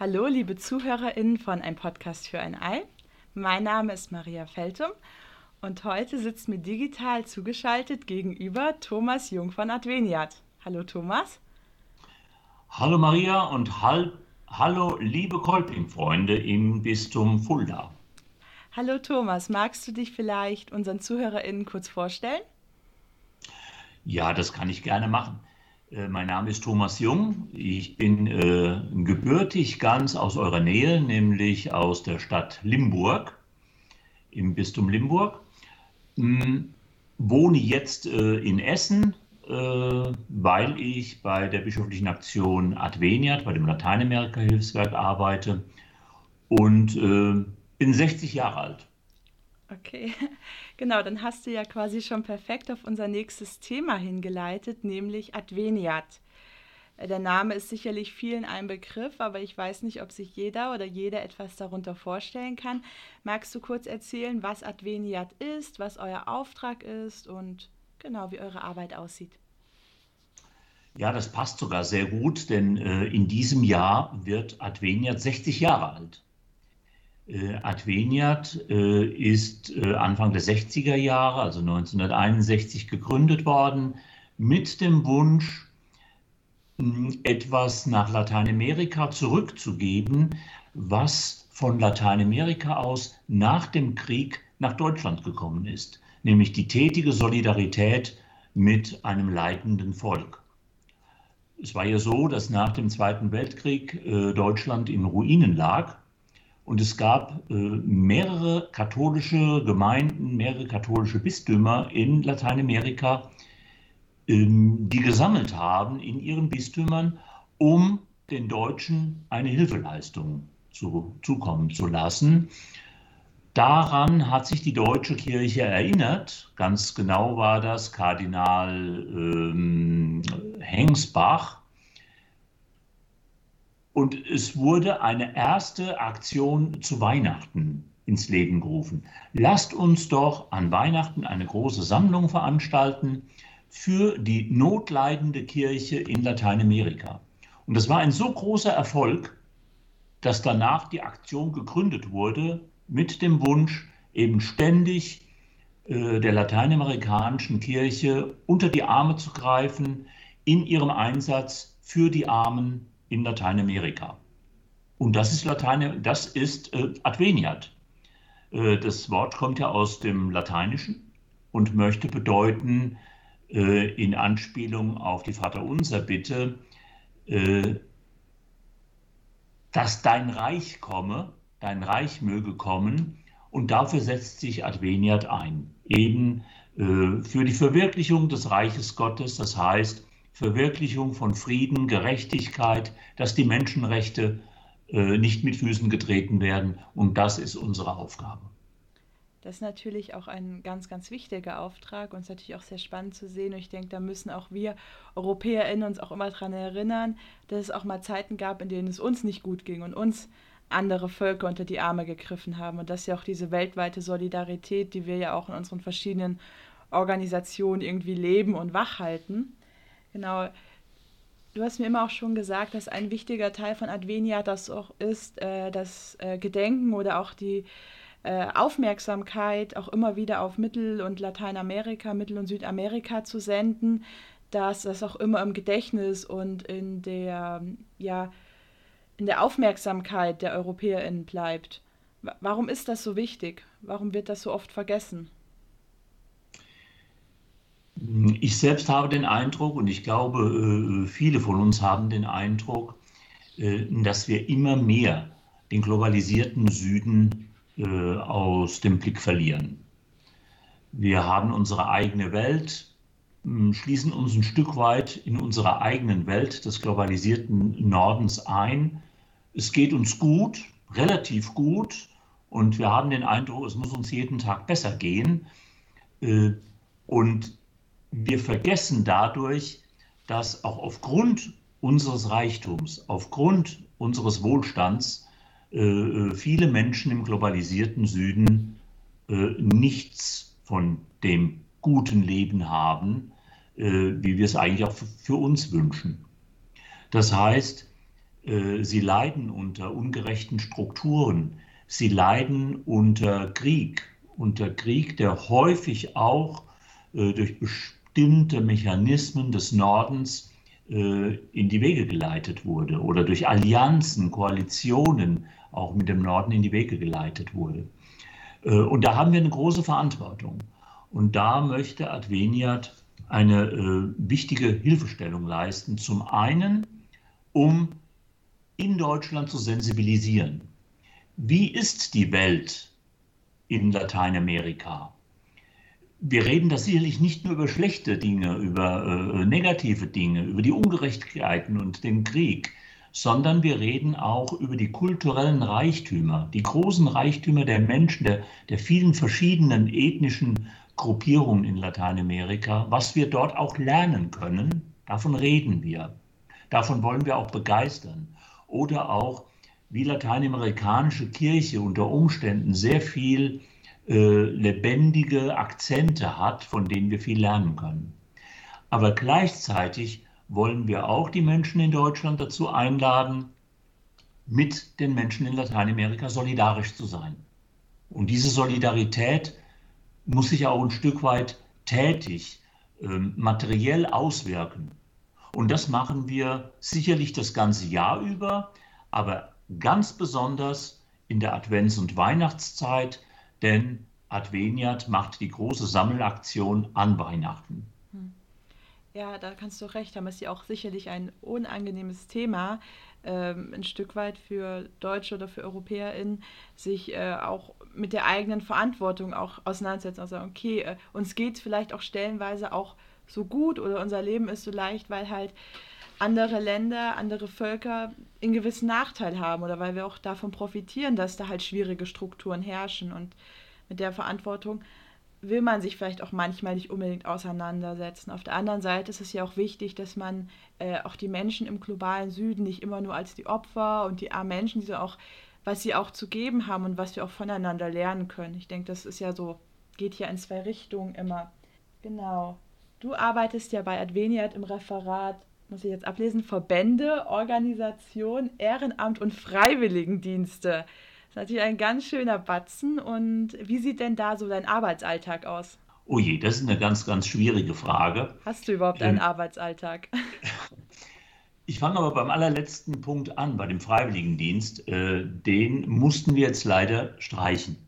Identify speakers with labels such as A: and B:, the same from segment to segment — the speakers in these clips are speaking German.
A: Hallo, liebe ZuhörerInnen von Ein Podcast für ein Ei. Mein Name ist Maria Feltum und heute sitzt mir digital zugeschaltet gegenüber Thomas Jung von Adveniat. Hallo Thomas.
B: Hallo Maria und hal hallo liebe Kolping-Freunde im Bistum Fulda.
A: Hallo Thomas, magst du dich vielleicht unseren ZuhörerInnen kurz vorstellen?
B: Ja, das kann ich gerne machen. Äh, mein Name ist Thomas Jung. Ich bin äh, gebürtig ganz aus eurer Nähe, nämlich aus der Stadt Limburg, im Bistum Limburg. Hm, wohne jetzt äh, in Essen, äh, weil ich bei der bischöflichen Aktion Adveniat, bei dem Lateinamerika-Hilfswerk arbeite und äh, bin 60 Jahre alt.
A: Okay, genau, dann hast du ja quasi schon perfekt auf unser nächstes Thema hingeleitet, nämlich Adveniat. Äh, der Name ist sicherlich vielen ein Begriff, aber ich weiß nicht, ob sich jeder oder jede etwas darunter vorstellen kann. Magst du kurz erzählen, was Adveniat ist, was euer Auftrag ist und genau wie eure Arbeit aussieht?
B: Ja, das passt sogar sehr gut, denn äh, in diesem Jahr wird Adveniat 60 Jahre alt. Äh, Adveniat äh, ist äh, Anfang der 60er Jahre, also 1961, gegründet worden, mit dem Wunsch, etwas nach Lateinamerika zurückzugeben, was von Lateinamerika aus nach dem Krieg nach Deutschland gekommen ist, nämlich die tätige Solidarität mit einem leidenden Volk. Es war ja so, dass nach dem Zweiten Weltkrieg Deutschland in Ruinen lag und es gab äh, mehrere katholische Gemeinden, mehrere katholische Bistümer in Lateinamerika, ähm, die gesammelt haben in ihren Bistümern, um den Deutschen eine Hilfeleistung zu, zukommen zu lassen. Daran hat sich die deutsche Kirche erinnert. Ganz genau war das Kardinal ähm, Hengsbach, und es wurde eine erste Aktion zu Weihnachten ins Leben gerufen. Lasst uns doch an Weihnachten eine große Sammlung veranstalten für die notleidende Kirche in Lateinamerika. Und das war ein so großer Erfolg, dass danach die Aktion gegründet wurde mit dem Wunsch, eben ständig äh, der lateinamerikanischen Kirche unter die Arme zu greifen in ihrem Einsatz für die Armen in Lateinamerika. Und das ist, Latein, das ist äh, Adveniat. Äh, das Wort kommt ja aus dem Lateinischen und möchte bedeuten, äh, in Anspielung auf die Vaterunser Bitte, äh, dass dein Reich komme, dein Reich möge kommen. Und dafür setzt sich Adveniat ein, eben äh, für die Verwirklichung des Reiches Gottes, das heißt, Verwirklichung von Frieden, Gerechtigkeit, dass die Menschenrechte äh, nicht mit Füßen getreten werden. Und das ist unsere Aufgabe.
A: Das ist natürlich auch ein ganz, ganz wichtiger Auftrag und es ist natürlich auch sehr spannend zu sehen. Und ich denke, da müssen auch wir EuropäerInnen uns auch immer daran erinnern, dass es auch mal Zeiten gab, in denen es uns nicht gut ging und uns andere Völker unter die Arme gegriffen haben. Und das ist ja auch diese weltweite Solidarität, die wir ja auch in unseren verschiedenen Organisationen irgendwie leben und wachhalten. Genau. Du hast mir immer auch schon gesagt, dass ein wichtiger Teil von Advenia das auch ist, äh, das äh, Gedenken oder auch die äh, Aufmerksamkeit auch immer wieder auf Mittel- und Lateinamerika, Mittel- und Südamerika zu senden, dass das auch immer im Gedächtnis und in der, ja, in der Aufmerksamkeit der EuropäerInnen bleibt. Warum ist das so wichtig? Warum wird das so oft vergessen?
B: Ich selbst habe den Eindruck, und ich glaube, äh, viele von uns haben den Eindruck, äh, dass wir immer mehr den globalisierten Süden äh, aus dem Blick verlieren. Wir haben unsere eigene Welt, schließen uns ein Stück weit in unserer eigenen Welt des globalisierten Nordens ein. Es geht uns gut, relativ gut, und wir haben den Eindruck, es muss uns jeden Tag besser gehen. Und wir vergessen dadurch, dass auch aufgrund unseres Reichtums, aufgrund unseres Wohlstands äh, äh, viele Menschen im globalisierten Süden äh, nichts von dem guten Leben haben, äh, wie wir es eigentlich auch für, uns wünschen. Das heißt, Äh, sie leiden unter ungerechten Strukturen. Sie leiden unter Krieg, unter Krieg, der häufig auch äh, durch bestimmte Mechanismen des Nordens äh, in die Wege geleitet wurde oder durch Allianzen, Koalitionen auch mit dem Norden in die Wege geleitet wurde. Und da haben wir eine große Verantwortung. Und da möchte Adveniat eine äh, wichtige Hilfestellung leisten. Zum einen, um in Deutschland zu sensibilisieren. Wie ist die Welt in Lateinamerika? Wir reden da sicherlich nicht nur über schlechte Dinge, über äh, negative Dinge, über die Ungerechtigkeiten und den Krieg, sondern wir reden auch über die kulturellen Reichtümer, die großen Reichtümer der Menschen, der, der vielen verschiedenen ethnischen Gruppierungen in Lateinamerika, was wir dort auch lernen können, davon reden wir. Davon wollen wir auch begeistern. Oder auch, wie lateinamerikanische Kirche unter Umständen sehr viel äh, lebendige Akzente hat, von denen wir viel lernen können. Aber gleichzeitig wollen wir auch die Menschen in Deutschland dazu einladen, mit den Menschen in Lateinamerika solidarisch zu sein. Und diese Solidarität muss sich auch ein Stück weit tätig, ähm, materiell auswirken. Und das machen wir sicherlich das ganze Jahr über, aber ganz besonders in der Advents- und Weihnachtszeit, denn Adveniat macht die große Sammelaktion an Weihnachten. Hm.
A: Ja, da kannst du recht haben. Es ist ja auch sicherlich ein unangenehmes Thema, ähm, ein Stück weit für Deutsche oder für EuropäerInnen, sich äh, auch mit der eigenen Verantwortung auch auseinandersetzen. Also, okay, äh, uns geht es vielleicht auch stellenweise auch so gut oder unser Leben ist so leicht, weil halt andere Länder, andere Völker einen gewissen Nachteil haben oder weil wir auch davon profitieren, dass da halt schwierige Strukturen herrschen. Und mit der Verantwortung will man sich vielleicht auch manchmal nicht unbedingt auseinandersetzen. Auf der anderen Seite ist es ja auch wichtig, dass man äh, auch die Menschen im globalen Süden nicht immer nur als die Opfer und die armen Menschen, die so auch, was sie auch zu geben haben und was wir auch voneinander lernen können. Ich denke, das ist ja so, geht ja in zwei Richtungen immer. Genau. Du arbeitest ja bei Adveniat im Referat, muss ich jetzt ablesen, Verbände, Organisation, Ehrenamt und Freiwilligendienste. Das ist natürlich ein ganz schöner Batzen. Und wie sieht denn da so dein Arbeitsalltag aus?
B: Oh je, das ist eine ganz, ganz schwierige Frage.
A: Hast du überhaupt einen ähm, Arbeitsalltag?
B: Ich fange aber beim allerletzten Punkt an, bei dem Freiwilligendienst. Äh, den mussten wir jetzt leider streichen.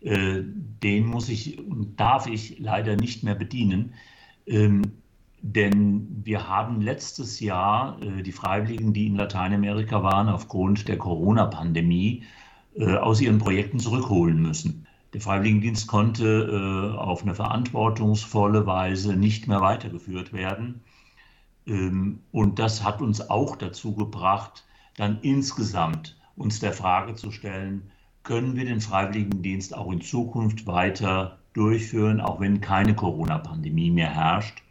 B: Äh, den muss ich und darf ich leider nicht mehr bedienen. Ähm, denn wir haben letztes Jahr äh, die Freiwilligen, die in Lateinamerika waren, aufgrund der Corona-Pandemie äh, aus ihren Projekten zurückholen müssen. Der Freiwilligendienst konnte äh, auf eine verantwortungsvolle Weise nicht mehr weitergeführt werden. Ähm, und das hat uns auch dazu gebracht, dann insgesamt uns der Frage zu stellen, können wir den Freiwilligendienst auch in Zukunft weiter durchführen, auch wenn keine Corona-Pandemie mehr herrscht.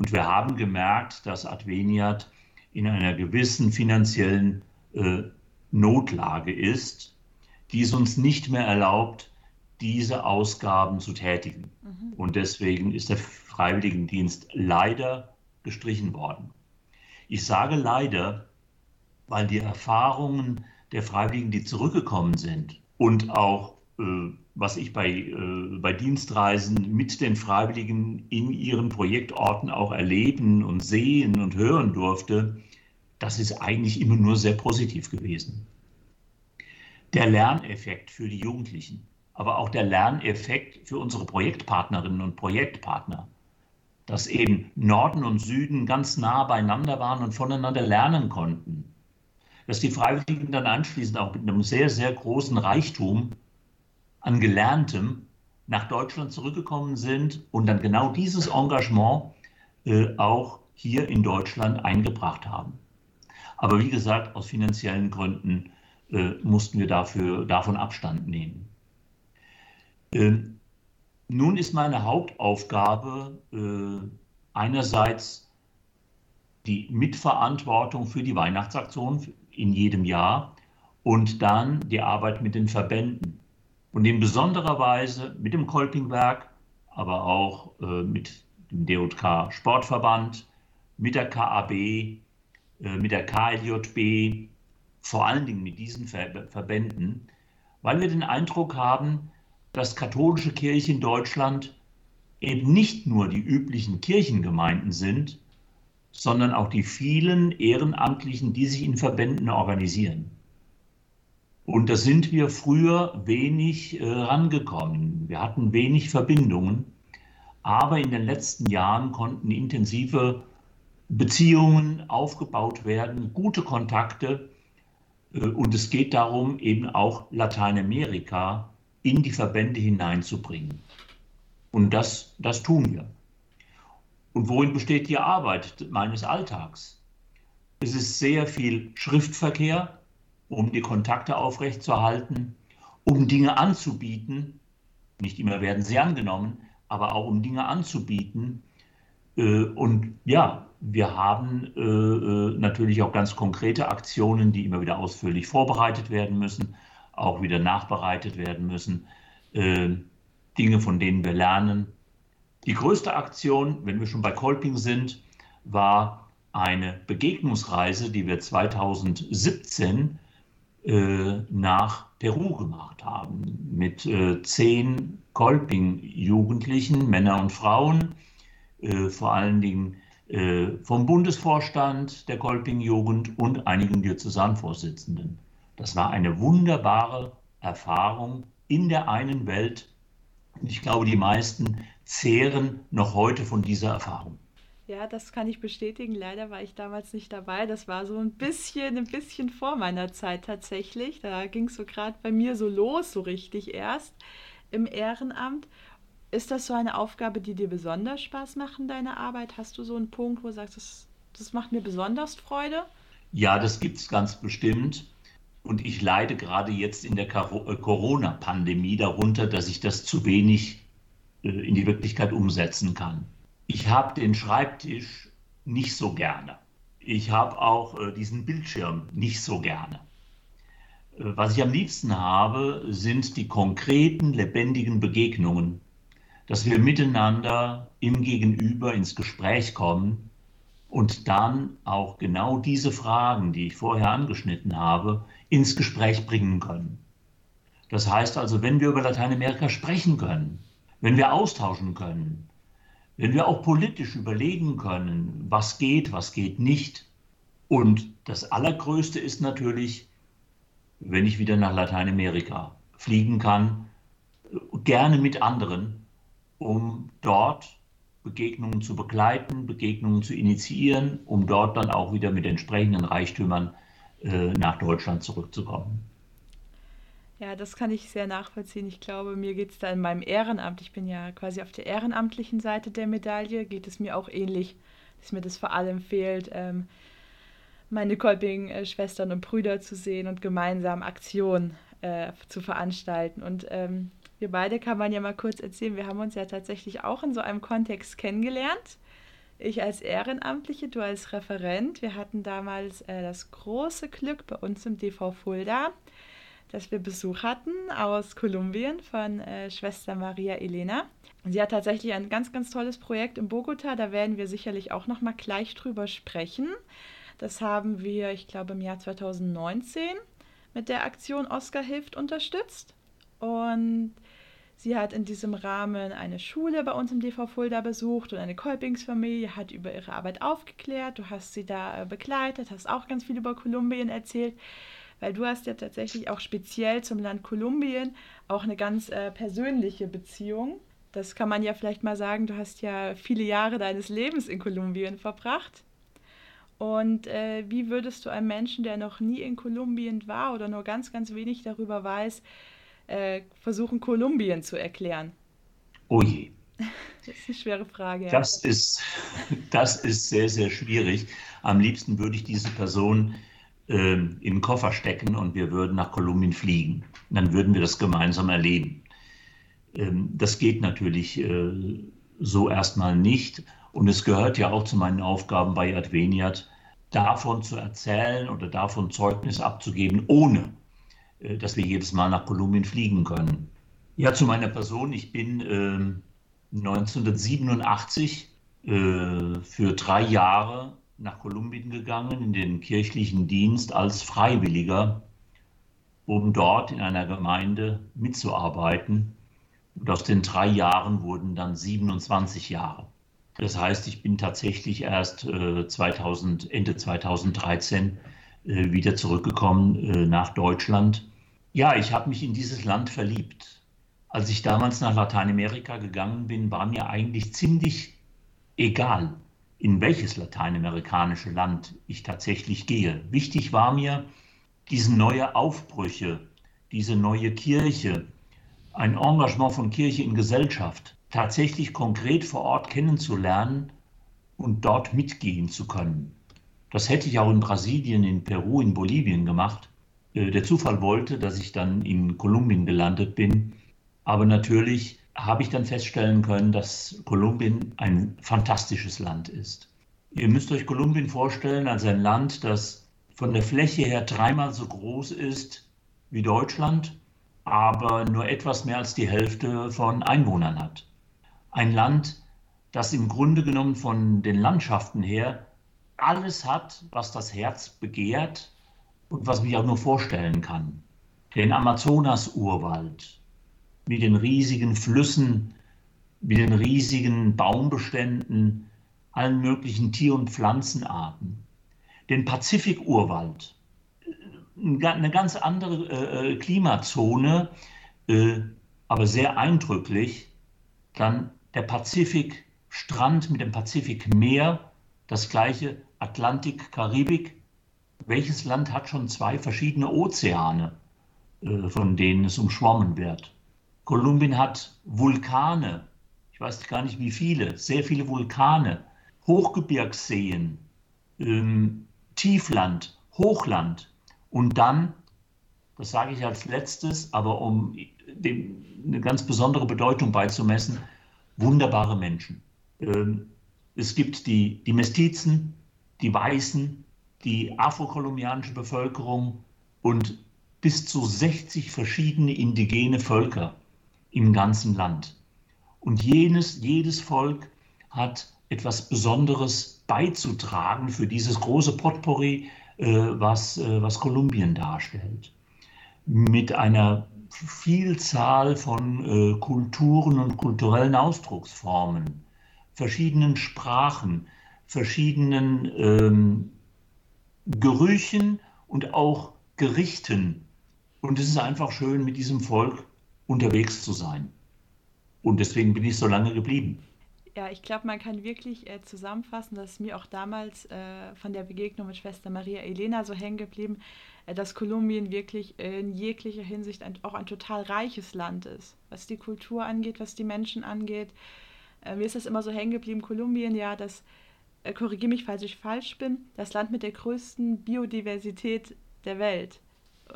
B: Und wir haben gemerkt, dass Adveniat in einer gewissen finanziellen äh, Notlage ist, die es uns nicht mehr erlaubt, diese Ausgaben zu tätigen. Mhm. Und deswegen ist der Freiwilligendienst leider gestrichen worden. Ich sage leider, weil die Erfahrungen der Freiwilligen, die zurückgekommen sind und auch was ich bei, äh, bei Dienstreisen mit den Freiwilligen in ihren Projektorten auch erleben und sehen und hören durfte, das ist eigentlich immer nur sehr positiv gewesen. Der Lerneffekt für die Jugendlichen, aber auch der Lerneffekt für unsere Projektpartnerinnen und Projektpartner, dass eben Norden und Süden ganz nah beieinander waren und voneinander lernen konnten, dass die Freiwilligen dann anschließend auch mit einem sehr, sehr großen Reichtum an Gelerntem nach Deutschland zurückgekommen sind und dann genau dieses Engagement äh, auch hier in Deutschland eingebracht haben. Aber wie gesagt, aus finanziellen Gründen äh, mussten wir dafür, davon Abstand nehmen. Äh, nun ist meine Hauptaufgabe äh, einerseits die Mitverantwortung für die Weihnachtsaktion in jedem Jahr und dann die Arbeit mit den Verbänden und in besonderer Weise mit dem Kolpingwerk, aber auch äh, mit dem DJK Sportverband, mit der KAB, äh, mit der KLJB, vor allen Dingen mit diesen Verbänden, weil wir den Eindruck haben, dass katholische Kirche in Deutschland eben nicht nur die üblichen Kirchengemeinden sind, sondern auch die vielen Ehrenamtlichen, die sich in Verbänden organisieren. Und da sind wir früher wenig äh, rangekommen. Wir hatten wenig Verbindungen. Aber in den letzten Jahren konnten intensive Beziehungen aufgebaut werden, gute Kontakte. Äh, und es geht darum, eben auch Lateinamerika in die Verbände hineinzubringen. Und das, das tun wir. Und worin besteht die Arbeit meines Alltags? Es ist sehr viel Schriftverkehr, um die Kontakte aufrechtzuerhalten, um Dinge anzubieten. Nicht immer werden sie angenommen, aber auch um Dinge anzubieten. Äh, und ja, wir haben äh, äh, natürlich auch ganz konkrete Aktionen, die immer wieder ausführlich vorbereitet werden müssen, auch wieder nachbereitet werden müssen. Dinge, von denen wir lernen. Die größte Aktion, wenn wir schon bei Kolping sind, war eine Begegnungsreise, die wir 2017 äh, nach Peru gemacht haben, mit äh, zehn Kolping-Jugendlichen, Männer und Frauen, äh, vor allen Dingen äh, vom Bundesvorstand der Kolping-Jugend und einigen Diözesanvorsitzenden. Das war eine wunderbare Erfahrung in der einen Welt. Ich glaube, die meisten zehren noch heute von dieser Erfahrung.
A: Ja, das kann ich bestätigen. Leider war ich damals nicht dabei. Das war so ein bisschen, ein bisschen vor meiner Zeit tatsächlich. Da ging es so gerade bei mir so los, so richtig erst im Ehrenamt. Ist das so eine Aufgabe, die dir besonders Spaß macht in deiner Arbeit? Hast du so einen Punkt, wo du sagst, das, das macht mir besonders Freude?
B: Ja, das gibt es ganz bestimmt. Und ich leide gerade jetzt in der äh, Corona-Pandemie darunter, dass ich das zu wenig äh, in die Wirklichkeit umsetzen kann. Ich habe den Schreibtisch nicht so gerne. Ich habe auch äh, diesen Bildschirm nicht so gerne. Äh, was ich am liebsten habe, sind die konkreten, lebendigen Begegnungen, dass wir miteinander im Gegenüber ins Gespräch kommen und dann auch genau diese Fragen, die ich vorher angeschnitten habe, ins Gespräch bringen können. Das heißt also, wenn wir über Lateinamerika sprechen können, wenn wir austauschen können, wenn wir auch politisch überlegen können, was geht, was geht nicht. Und das Allergrößte ist natürlich, wenn ich wieder nach Lateinamerika fliegen kann, gerne mit anderen, um dort Begegnungen zu begleiten, Begegnungen zu initiieren, um dort dann auch wieder mit entsprechenden Reichtümern äh, nach Deutschland zurückzukommen.
A: Ja, das kann ich sehr nachvollziehen. Ich glaube, mir geht es da in meinem Ehrenamt, ich bin ja quasi auf der ehrenamtlichen Seite der Medaille, geht es mir auch ähnlich, dass mir das vor allem fehlt, ähm, meine Kolping-Schwestern und Brüder zu sehen und gemeinsam Aktionen äh, zu veranstalten. Und ähm, wir beide kann man ja mal kurz erzählen, wir haben uns ja tatsächlich auch in so einem Kontext kennengelernt. Ich als Ehrenamtliche, du als Referent. Wir hatten damals äh, das große Glück bei uns im DV Fulda, dass wir Besuch hatten aus Kolumbien von äh, Schwester Maria Elena. Sie hat tatsächlich ein ganz, ganz tolles Projekt in Bogota. Da werden wir sicherlich auch noch mal gleich drüber sprechen. Das haben wir, ich glaube, im Jahr 2019 mit der Aktion Oscar hilft unterstützt. Und sie hat in diesem Rahmen eine Schule bei uns im DV Fulda besucht und eine Kolpingsfamilie hat über ihre Arbeit aufgeklärt. Du hast sie da äh, begleitet, hast auch ganz viel über Kolumbien erzählt weil du hast ja tatsächlich auch speziell zum Land Kolumbien auch eine ganz äh, persönliche Beziehung. Das kann man ja vielleicht mal sagen, du hast ja viele Jahre deines Lebens in Kolumbien verbracht. Und äh, wie würdest du einem Menschen, der noch nie in Kolumbien war oder nur ganz, ganz wenig darüber weiß, äh, versuchen, Kolumbien zu erklären?
B: Oh je.
A: Das ist eine schwere Frage.
B: Ja. Das, ist, das ist sehr, sehr schwierig. Am liebsten würde ich diese Person äh, in Koffer stecken und wir würden nach Kolumbien fliegen. Dann würden wir das gemeinsam erleben. Ähm, das geht natürlich äh, so erstmal nicht. Und es gehört ja auch zu meinen Aufgaben bei Adveniat, davon zu erzählen oder davon Zeugnis abzugeben, ohne äh, dass wir jedes Mal nach Kolumbien fliegen können. Ja, zu meiner Person. Ich bin äh, 1987 äh, für drei Jahre nach Kolumbien gegangen in den kirchlichen Dienst als Freiwilliger, um dort in einer Gemeinde mitzuarbeiten. Und aus den drei Jahren wurden dann 27 Jahre. Das heißt, ich bin tatsächlich erst äh, 2000, Ende 2013 äh, wieder zurückgekommen äh, nach Deutschland. Ja, ich habe mich in dieses Land verliebt. Als ich damals nach Lateinamerika gegangen bin, war mir eigentlich ziemlich egal, in welches lateinamerikanische Land ich tatsächlich gehe. Wichtig war mir, diese neue Aufbrüche, diese neue Kirche, ein Engagement von Kirche in Gesellschaft tatsächlich konkret vor Ort kennenzulernen und dort mitgehen zu können. Das hätte ich auch in Brasilien, in Peru, in Bolivien gemacht. Äh, der Zufall wollte, dass ich dann in Kolumbien gelandet bin. Aber natürlich habe ich dann feststellen können, dass Kolumbien ein fantastisches Land ist. Ihr müsst euch Kolumbien vorstellen als ein Land, das von der Fläche her dreimal so groß ist wie Deutschland, aber nur etwas mehr als die Hälfte von Einwohnern hat. Ein Land, das im Grunde genommen von den Landschaften her alles hat, was das Herz begehrt und was mich auch nur vorstellen kann. Den Amazonas-Urwald mit den riesigen Flüssen, mit den riesigen Baumbeständen, allen möglichen Tier- und Pflanzenarten. Den Pazifik-Urwald, eine ganz andere äh, äh, Klimazone, äh, aber sehr eindrücklich. Dann der Pazifikstrand mit dem Pazifikmeer, das gleiche Atlantik, Karibik. Welches Land hat schon zwei verschiedene Ozeane, von denen es umschwommen wird? Kolumbien hat Vulkane, ich weiß gar nicht wie viele, sehr viele Vulkane, Hochgebirgsseen, ähm, Tiefland, Hochland und dann, das sage ich als letztes, aber um dem eine ganz besondere Bedeutung beizumessen, wunderbare Menschen. Ähm, es gibt die, die Mestizen, die Weißen, die afrokolumbianische Bevölkerung und bis zu 60 verschiedene indigene Völker im ganzen Land. Und jenes, jedes Volk hat etwas Besonderes beizutragen für dieses große Potpourri, äh, was, äh, was Kolumbien darstellt. Mit einer Vielzahl von äh, Kulturen und kulturellen Ausdrucksformen, verschiedenen Sprachen, verschiedenen ähm, Gerüchen und auch Gerichten. Und es ist einfach schön, mit diesem Volk unterwegs zu sein. Und deswegen bin ich so lange geblieben.
A: Ja, ich glaube, man kann wirklich äh, zusammenfassen, dass mir auch damals äh, von der Begegnung mit Schwester Maria Elena so hängen geblieben, äh, dass Kolumbien wirklich in jeglicher Hinsicht ein, auch ein total reiches Land ist, was die Kultur angeht, was die Menschen angeht. Äh, mir ist das immer so hängen geblieben, Kolumbien, ja, das, äh, korrigiere mich, falls ich falsch bin, das Land mit der größten Biodiversität der Welt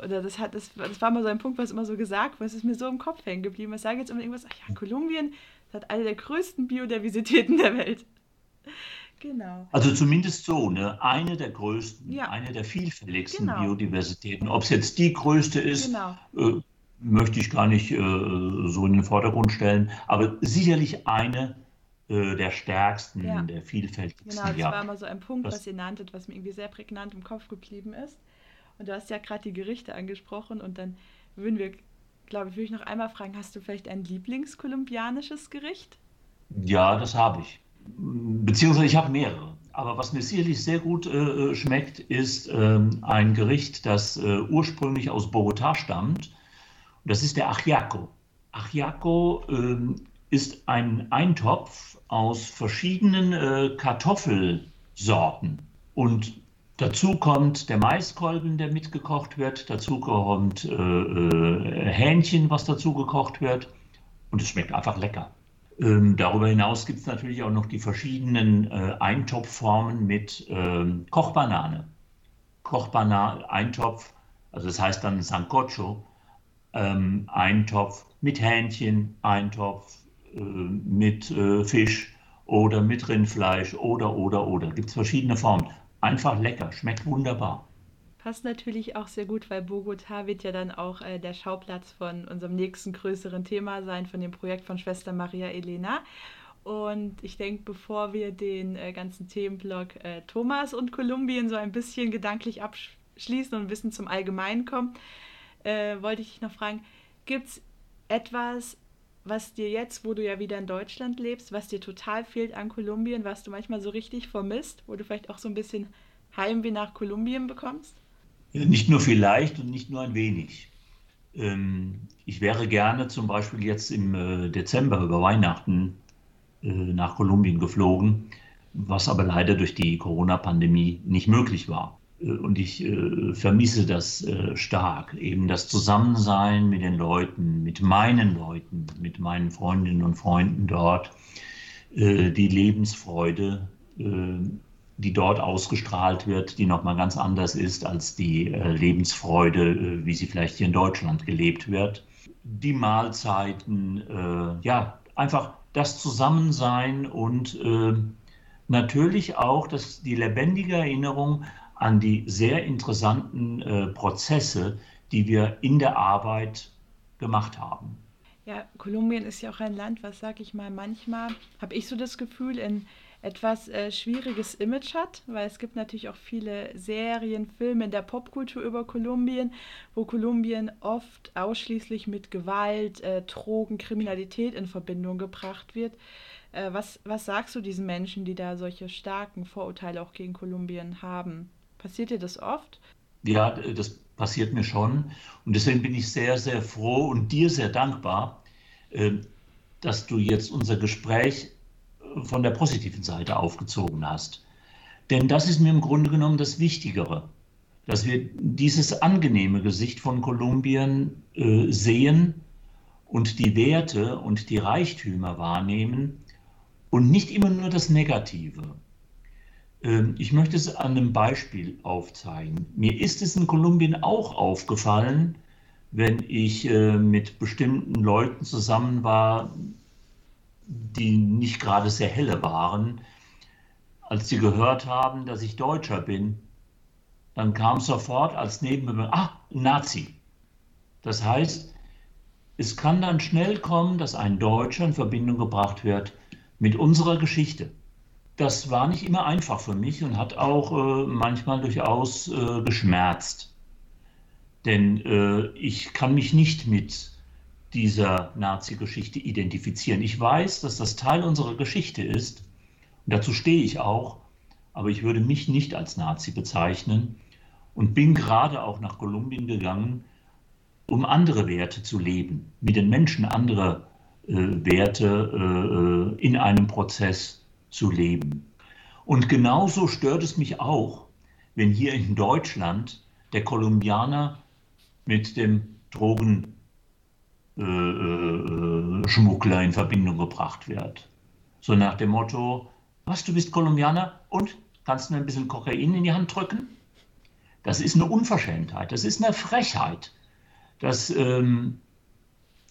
A: oder das hat, das, das war mal so ein Punkt, was immer so gesagt wurde, es ist mir so im Kopf hängen geblieben. Ich sage jetzt immer irgendwas, ach ja, Kolumbien hat eine der größten Biodiversitäten der Welt.
B: Genau. Also zumindest so, ne? Eine der größten, ja. eine der vielfältigsten genau. Biodiversitäten. Ob es jetzt die größte ist, genau. äh, möchte ich gar nicht äh, so in den Vordergrund stellen, aber sicherlich eine äh, der stärksten, ja. der vielfältigsten.
A: Genau, das ja. war mal so ein Punkt, das, was ihr nanntet, was mir irgendwie sehr prägnant im Kopf geblieben ist. Und du hast ja gerade die Gerichte angesprochen und dann würden wir, glaube ich, würde ich noch einmal fragen, hast du vielleicht ein Lieblingskolumbianisches Gericht?
B: Ja, das habe ich. Beziehungsweise ich habe mehrere. Aber was mir sicherlich sehr gut äh, schmeckt, ist äh, ein Gericht, das äh, ursprünglich aus Bogotá stammt. Das ist der Ajiaco. Ajiaco ähm, ist ein Eintopf aus verschiedenen äh, Kartoffelsorten. Und Dazu kommt der Maiskolben, der mitgekocht wird. Dazu kommt äh, äh, Hähnchen, was dazu gekocht wird. Und es schmeckt einfach lecker. Ähm, darüber hinaus gibt es natürlich auch noch die verschiedenen äh, Eintopfformen mit ähm, Kochbanane. Kochbanane, Eintopf, also das heißt dann Sancocho, ähm, Eintopf mit Hähnchen, Eintopf äh, mit äh, Fisch oder mit Rindfleisch oder, oder, oder. Gibt es verschiedene Formen einfach lecker, schmeckt wunderbar.
A: Passt natürlich auch sehr gut, weil Bogota wird ja dann auch äh, der Schauplatz von unserem nächsten größeren Thema sein, von dem Projekt von Schwester Maria Elena. Und ich denke, bevor wir den äh, ganzen Themenblock äh, Thomas und Kolumbien so ein bisschen gedanklich abschließen und ein bisschen zum Allgemeinen kommen, äh, wollte ich dich noch fragen, gibt es etwas, was dir jetzt, wo du ja wieder in Deutschland lebst, was dir total fehlt an Kolumbien, was du manchmal so richtig vermisst, wo du vielleicht auch so ein bisschen Heimweh nach Kolumbien bekommst?
B: Nicht nur vielleicht und nicht nur ein wenig. Ähm, ich wäre gerne zum Beispiel jetzt im äh, Dezember über Weihnachten äh, nach Kolumbien geflogen, was aber leider durch die Corona-Pandemie nicht möglich war. Und ich äh, vermisse das äh, stark, eben das Zusammensein mit den Leuten, mit meinen Leuten, mit meinen Freundinnen und Freunden dort, äh, die Lebensfreude, die dort ausgestrahlt wird, die nochmal ganz anders ist als die Lebensfreude, wie sie vielleicht hier in Deutschland gelebt wird. Die Mahlzeiten, ja, einfach das Zusammensein und natürlich auch das, die lebendige Erinnerung an die sehr interessanten äh, Prozesse, die wir in der Arbeit gemacht haben.
A: Ja, Kolumbien ist ja auch ein Land, was, sag ich mal, manchmal habe ich so das Gefühl, ein etwas äh, schwieriges Image hat, weil es gibt natürlich auch viele Serien, Filme in der Popkultur über Kolumbien, wo Kolumbien oft ausschließlich mit Gewalt, äh, Drogen, Kriminalität in Verbindung gebracht wird. Äh, was, was sagst du diesen Menschen, die da solche starken Vorurteile auch gegen Kolumbien haben? Passiert dir das oft?
B: Ja, das passiert mir schon. Und deswegen bin ich sehr, sehr froh und dir sehr dankbar, ähm, dass du jetzt unser Gespräch von der positiven Seite aufgezogen hast. Denn das ist mir im Grunde genommen das Wichtigere, dass wir dieses angenehme Gesicht von Kolumbien äh, sehen und die Werte und die Reichtümer wahrnehmen und nicht immer nur das Negative. Ähm, ich möchte es an einem Beispiel aufzeigen. Mir ist es in Kolumbien auch aufgefallen, wenn ich äh, mit bestimmten Leuten zusammen war, die nicht gerade sehr helle waren, als sie gehört haben, dass ich Deutscher bin, dann kam sofort als Nebenbemerkung, ah, Nazi. Das heißt, es kann dann schnell kommen, dass ein Deutscher in Verbindung gebracht wird mit unserer Geschichte das war nicht immer einfach für mich und hat auch äh, manchmal durchaus äh, geschmerzt. Denn äh, ich kann mich nicht mit dieser Nazi-Geschichte identifizieren. Ich weiß, dass das Teil unserer Geschichte ist. Und dazu stehe ich auch. Aber ich würde mich nicht als Nazi bezeichnen und bin gerade auch nach Kolumbien gegangen, um andere Werte zu leben, mit den Menschen andere äh, Werte äh, äh, in einem Prozess zu leben. Und genauso stört es mich auch, wenn hier in Deutschland der Kolumbianer mit dem Drogenschmuggler äh, äh, in Verbindung gebracht wird. So nach dem Motto, was, du bist Kolumbianer und kannst mir ein bisschen Kokain in die Hand drücken? Das ist eine Unverschämtheit, das ist eine Frechheit. Das, ähm,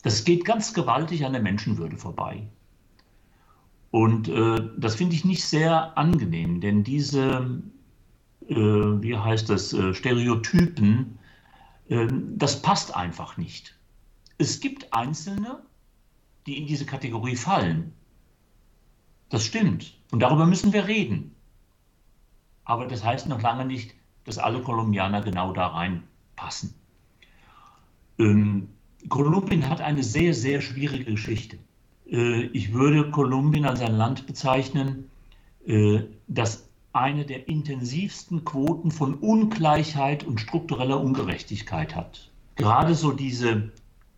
B: das geht ganz gewaltig an der Menschenwürde vorbei. Und äh, das finde ich nicht sehr angenehm, denn diese, äh, wie heißt das, äh, Stereotypen, ähm, das passt einfach nicht. Es gibt Einzelne, die in diese Kategorie fallen. Das stimmt. Und darüber müssen wir reden. Aber das heißt noch lange nicht, dass alle Kolumbianer genau da reinpassen. Ähm, Kolumbien hat eine sehr, sehr schwierige Geschichte. Äh, ich würde Kolumbien als ein Land bezeichnen, äh, das eine der intensivsten Quoten von Ungleichheit und struktureller Ungerechtigkeit hat. Gerade so diese,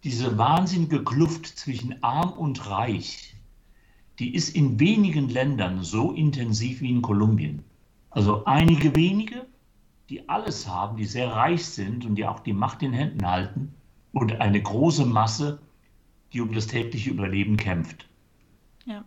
B: diese wahnsinnige Kluft zwischen arm und reich, die ist in wenigen Ländern so intensiv wie in Kolumbien. Also einige wenige, die alles haben, die sehr reich sind und die auch die Macht in Händen halten, und eine große Masse, die um das tägliche Überleben kämpft.
A: Ja.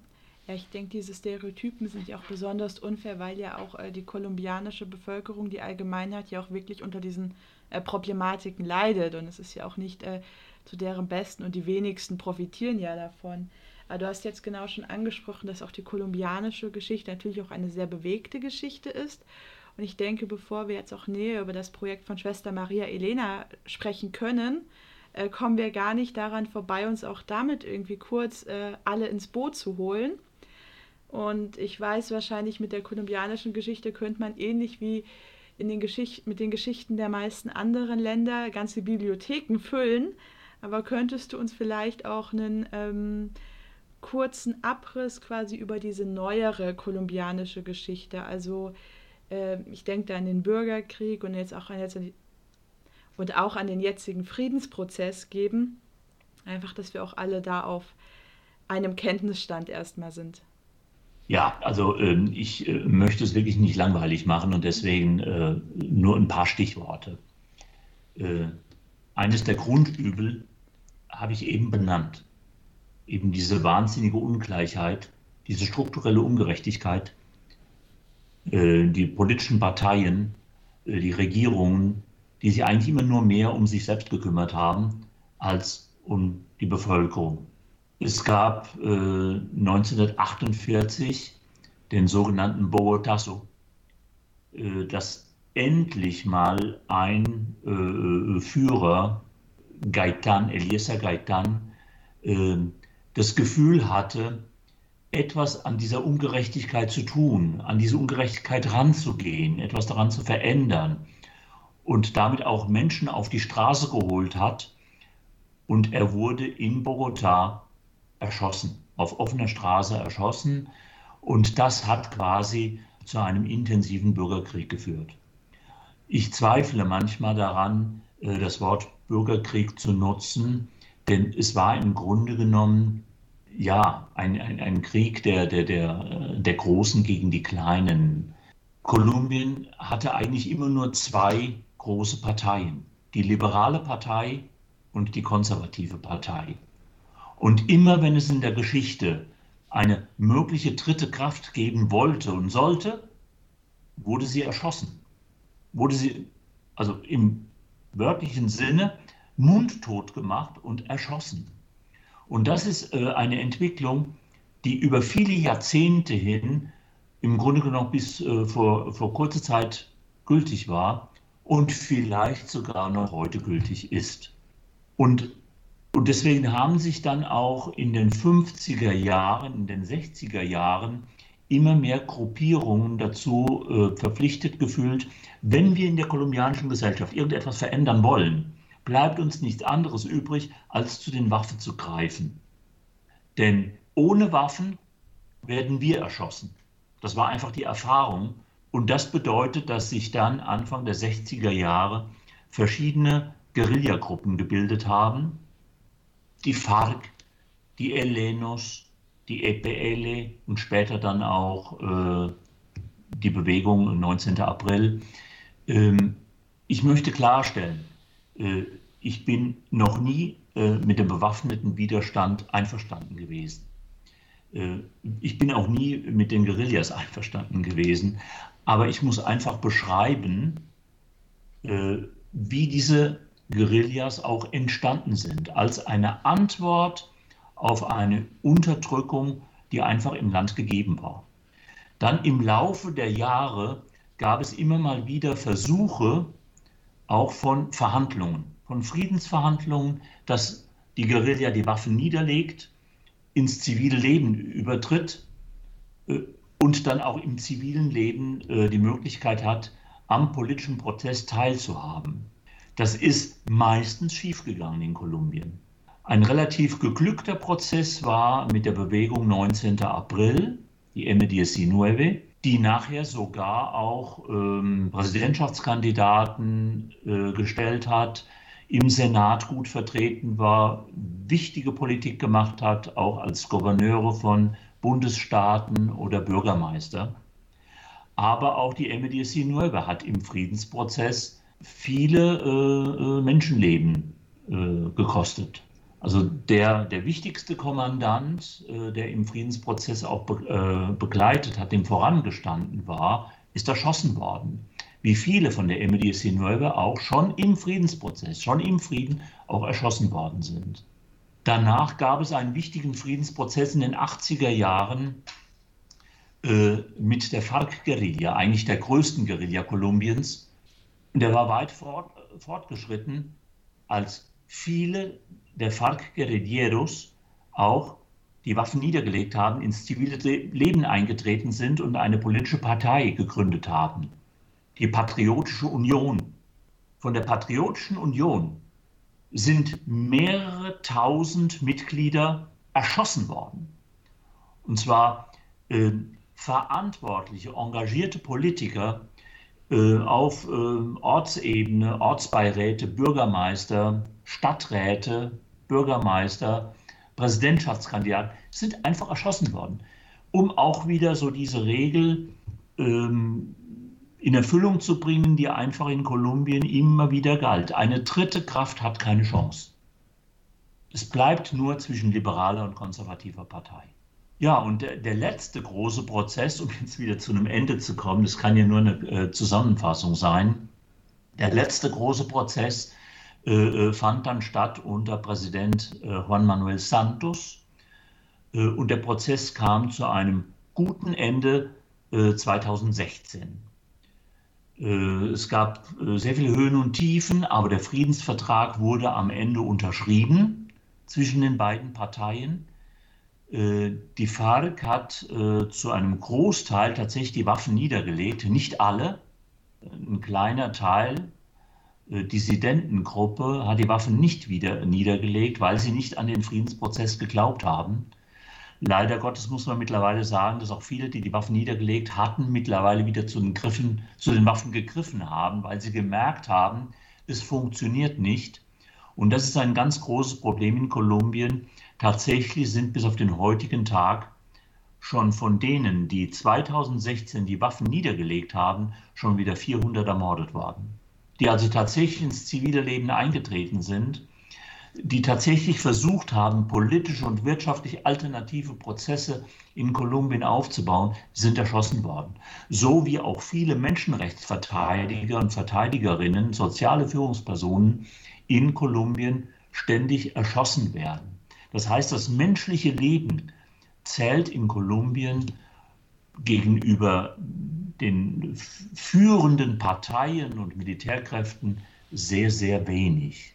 A: Ja, ich denke, diese Stereotypen sind ja auch besonders unfair, weil ja auch äh, die kolumbianische Bevölkerung, die Allgemeinheit ja auch wirklich unter diesen äh, Problematiken leidet. Und es ist ja auch nicht äh, zu deren Besten und die wenigsten profitieren ja davon. Aber du hast jetzt genau schon angesprochen, dass auch die kolumbianische Geschichte natürlich auch eine sehr bewegte Geschichte ist. Und ich denke, bevor wir jetzt auch näher über das Projekt von Schwester Maria Elena sprechen können, äh, kommen wir gar nicht daran vorbei, uns auch damit irgendwie kurz äh, alle ins Boot zu holen. Und ich weiß wahrscheinlich, mit der kolumbianischen Geschichte könnte man ähnlich wie in den mit den Geschichten der meisten anderen Länder ganze Bibliotheken füllen. Aber könntest du uns vielleicht auch einen ähm, kurzen Abriss quasi über diese neuere kolumbianische Geschichte, also äh, ich denke da an den Bürgerkrieg und jetzt auch an, jetzt und auch an den jetzigen Friedensprozess geben, einfach, dass wir auch alle da auf einem Kenntnisstand erstmal sind.
B: Ja, also äh, ich äh, möchte es wirklich nicht langweilig machen und deswegen äh, nur ein paar Stichworte. Äh, eines der Grundübel habe ich eben benannt. Eben diese wahnsinnige Ungleichheit, diese strukturelle Ungerechtigkeit. Die politischen Parteien, die Regierungen, die sich eigentlich immer nur mehr um sich selbst gekümmert haben als um die Bevölkerung. Es gab äh, 1948 den sogenannten Bogotazo, äh, dass endlich mal ein äh, Führer, Gaitan, Eliezer Gaitan, äh, das Gefühl hatte, etwas an dieser Ungerechtigkeit zu tun, an diese Ungerechtigkeit ranzugehen, etwas daran zu verändern und damit auch Menschen auf die Straße geholt hat. Und er wurde in Bogotá erschossen, auf offener Straße erschossen. Und das hat quasi zu einem intensiven Bürgerkrieg geführt. Ich zweifle manchmal daran, äh, das Wort Bürgerkrieg zu nutzen, denn es war im Grunde genommen ja ein, ein, ein Krieg der, der, der, der Großen gegen die Kleinen. Kolumbien hatte eigentlich immer nur zwei große Parteien, die liberale Partei und die konservative Partei. Und immer wenn es in der Geschichte eine mögliche dritte Kraft geben wollte und sollte, wurde sie erschossen. Wurde sie, also im wörtlichen Sinne, mundtot gemacht und erschossen. Und das ist äh, eine Entwicklung, die über viele Jahrzehnte hin im Grunde genommen bis äh, vor, vor kurzer Zeit gültig war und vielleicht sogar noch heute gültig ist. Und und deswegen haben sich dann auch in den 50er Jahren, in den 60er Jahren immer mehr Gruppierungen dazu äh, verpflichtet gefühlt, wenn wir in der kolumbianischen Gesellschaft irgendetwas verändern wollen, bleibt uns nichts anderes übrig, als zu den Waffen zu greifen. Denn ohne Waffen werden wir erschossen. Das war einfach die Erfahrung. Und das bedeutet, dass sich dann Anfang der 60er Jahre verschiedene Guerillagruppen gebildet haben, die FARC, die Elenos, die EPL und später dann auch äh, die Bewegung 19. April. Ähm, ich möchte klarstellen, äh, ich bin noch nie äh, mit dem bewaffneten Widerstand einverstanden gewesen. Äh, ich bin auch nie mit den Guerillas einverstanden gewesen, aber ich muss einfach beschreiben, äh, wie diese Guerillas auch entstanden sind, als eine Antwort auf eine Unterdrückung, die einfach im Land gegeben war. Dann im Laufe der Jahre gab es immer mal wieder Versuche, auch von Verhandlungen, von Friedensverhandlungen, dass die Guerilla die Waffen niederlegt, ins zivile Leben übertritt äh, und dann auch im zivilen Leben äh, die Möglichkeit hat, am politischen Prozess teilzuhaben. Das ist meistens schiefgegangen in Kolumbien. Ein relativ geglückter Prozess war mit der Bewegung 19. April, die M19, die nachher sogar auch ähm, Präsidentschaftskandidaten äh, gestellt hat, im Senat gut vertreten war, wichtige Politik gemacht hat, auch als Gouverneure von Bundesstaaten oder Bürgermeister. Aber auch die M19 hat im Friedensprozess viele äh, äh, Menschenleben äh, gekostet. Also der, der wichtigste Kommandant, äh, der im Friedensprozess auch be, äh, begleitet hat, dem vorangestanden war, ist erschossen worden. Wie viele von der MDC-9 auch schon im Friedensprozess, schon im Frieden auch erschossen worden sind. Danach gab es einen wichtigen Friedensprozess in den 80er Jahren äh, mit der FARC-Guerilla, eigentlich der größten Guerilla Kolumbiens, und der war weit fort, fortgeschritten, als viele der FARC-Guerilleros auch die Waffen niedergelegt haben, ins zivile Leben eingetreten sind und eine politische Partei gegründet haben. Die Patriotische Union. Von der Patriotischen Union sind mehrere tausend Mitglieder erschossen worden. Und zwar äh, verantwortliche, engagierte Politiker äh, auf äh, Ortsebene, Ortsbeiräte, Bürgermeister, Stadträte, Bürgermeister, Präsidentschaftskandidaten sind einfach erschossen worden, um auch wieder so diese Regel ähm, in Erfüllung zu bringen, die einfach in Kolumbien immer wieder galt. Eine dritte Kraft hat keine Chance. Es bleibt nur zwischen liberaler und konservativer Partei. Ja, und der, der, letzte große Prozess, um jetzt wieder zu einem Ende zu kommen, das kann ja nur eine äh, Zusammenfassung sein, der letzte große Prozess äh, äh fand dann statt unter Präsident äh, Juan Manuel Santos äh, und der Prozess kam zu einem guten Ende 2016. Äh, es gab sehr viele Höhen und Tiefen, aber der Friedensvertrag wurde am Ende unterschrieben zwischen den beiden Parteien. Äh, die FARC hat äh, zu einem Großteil tatsächlich die Waffen niedergelegt, nicht alle. Ein kleiner Teil, äh, Dissidentengruppe, hat die Waffen nicht wieder niedergelegt, weil sie nicht an den Friedensprozess geglaubt haben. Leider Gottes muss man mittlerweile sagen, dass auch viele, die die Waffen niedergelegt hatten, mittlerweile wieder zu den, Griffen, zu den Waffen gegriffen haben, weil sie gemerkt haben, es funktioniert nicht. Und das ist ein ganz großes Problem in Kolumbien, Tatsächlich sind bis auf den heutigen Tag schon von denen, die 2016 die Waffen niedergelegt haben, schon wieder 400 ermordet worden. Die also tatsächlich ins zivile Leben eingetreten sind, die tatsächlich versucht haben, politische und wirtschaftlich alternative Prozesse in Kolumbien aufzubauen, sind erschossen worden. So wie auch viele Menschenrechtsverteidiger und Verteidigerinnen, soziale Führungspersonen in Kolumbien ständig erschossen werden. Das heißt, das menschliche Leben zählt in Kolumbien gegenüber den führenden Parteien und Militärkräften sehr, sehr wenig.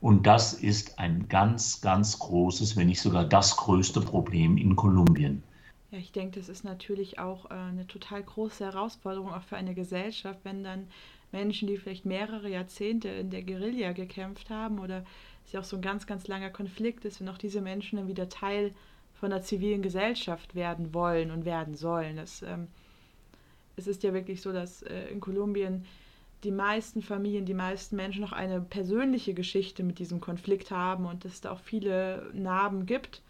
B: Und das ist ein ganz, ganz großes, wenn nicht sogar das größte Problem in Kolumbien.
A: Ja, ich denke, das ist natürlich auch äh, eine total große Herausforderung, auch für eine Gesellschaft, wenn dann Menschen, die vielleicht mehrere Jahrzehnte in der Guerilla gekämpft haben oder es ja auch so ein ganz, ganz langer Konflikt ist, wenn auch diese Menschen dann wieder Teil von der zivilen Gesellschaft werden wollen und werden sollen. Das, ähm, es ist ja wirklich so, dass äh, in Kolumbien die meisten Familien, die meisten Menschen noch eine persönliche Geschichte mit diesem Konflikt haben und es da auch viele Narben gibt.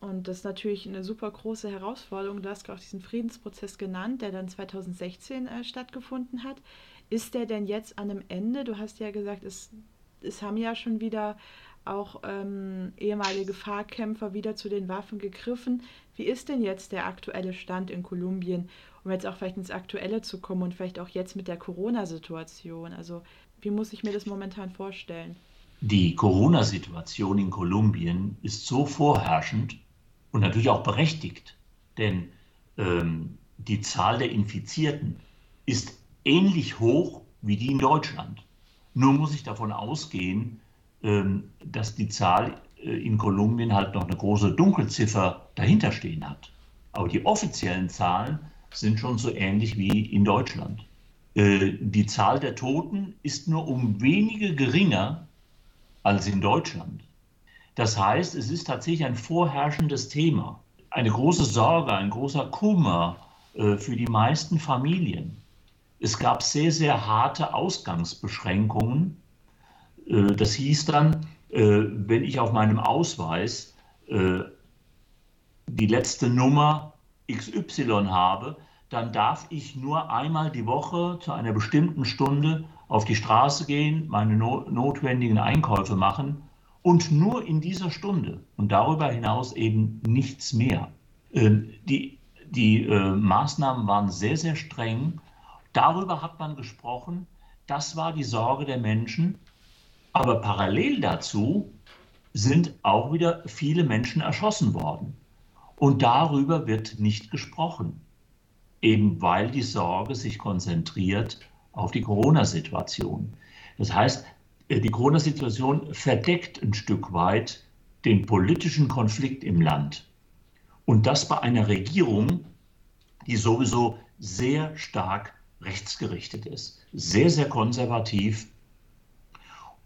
A: Und das ist natürlich eine super große Herausforderung. Du hast auch diesen Friedensprozess genannt, der dann 2016 äh, stattgefunden hat. Ist der denn jetzt an einem Ende? Du hast ja gesagt, es es haben ja schon wieder auch ähm, ehemalige Fahrkämpfer wieder zu den Waffen gegriffen. Wie ist denn jetzt der aktuelle Stand in Kolumbien, um jetzt auch vielleicht ins Aktuelle zu kommen und vielleicht auch jetzt mit der Corona-Situation? Also wie muss ich mir das momentan vorstellen?
B: Die Corona-Situation in Kolumbien ist so vorherrschend und natürlich auch berechtigt, denn ähm, die Zahl der Infizierten ist ähnlich hoch wie die in Deutschland. Nur muss ich davon ausgehen, ähm, dass die Zahl äh, in Kolumbien halt noch eine große Dunkelziffer dahinter stehen hat. Aber die offiziellen Zahlen sind schon so ähnlich wie in Deutschland. Äh, die Zahl der Toten ist nur um wenige geringer als in Deutschland. Das heißt, es ist tatsächlich ein vorherrschendes Thema, eine große Sorge, ein großer Kummer äh, für die meisten Familien. Es gab sehr, sehr harte Ausgangsbeschränkungen. Äh, das hieß dann, wenn ich auf meinem Ausweis die letzte Nummer XY habe, dann darf ich nur einmal die Woche zu einer bestimmten Stunde auf die Straße gehen, meine notwendigen Einkäufe machen und nur in dieser Stunde und darüber hinaus eben nichts mehr. Die, die Maßnahmen waren sehr, sehr streng Darüber hat man gesprochen. Das war die Sorge der Menschen. Aber parallel dazu sind auch wieder viele Menschen erschossen worden. Und darüber wird nicht gesprochen, eben weil die Sorge sich konzentriert auf die Corona-Situation. Das heißt, äh, die Corona-Situation verdeckt ein Stück weit den politischen Konflikt im Land. Und das bei einer Regierung, die sowieso sehr stark rechtsgerichtet ist, sehr, sehr konservativ.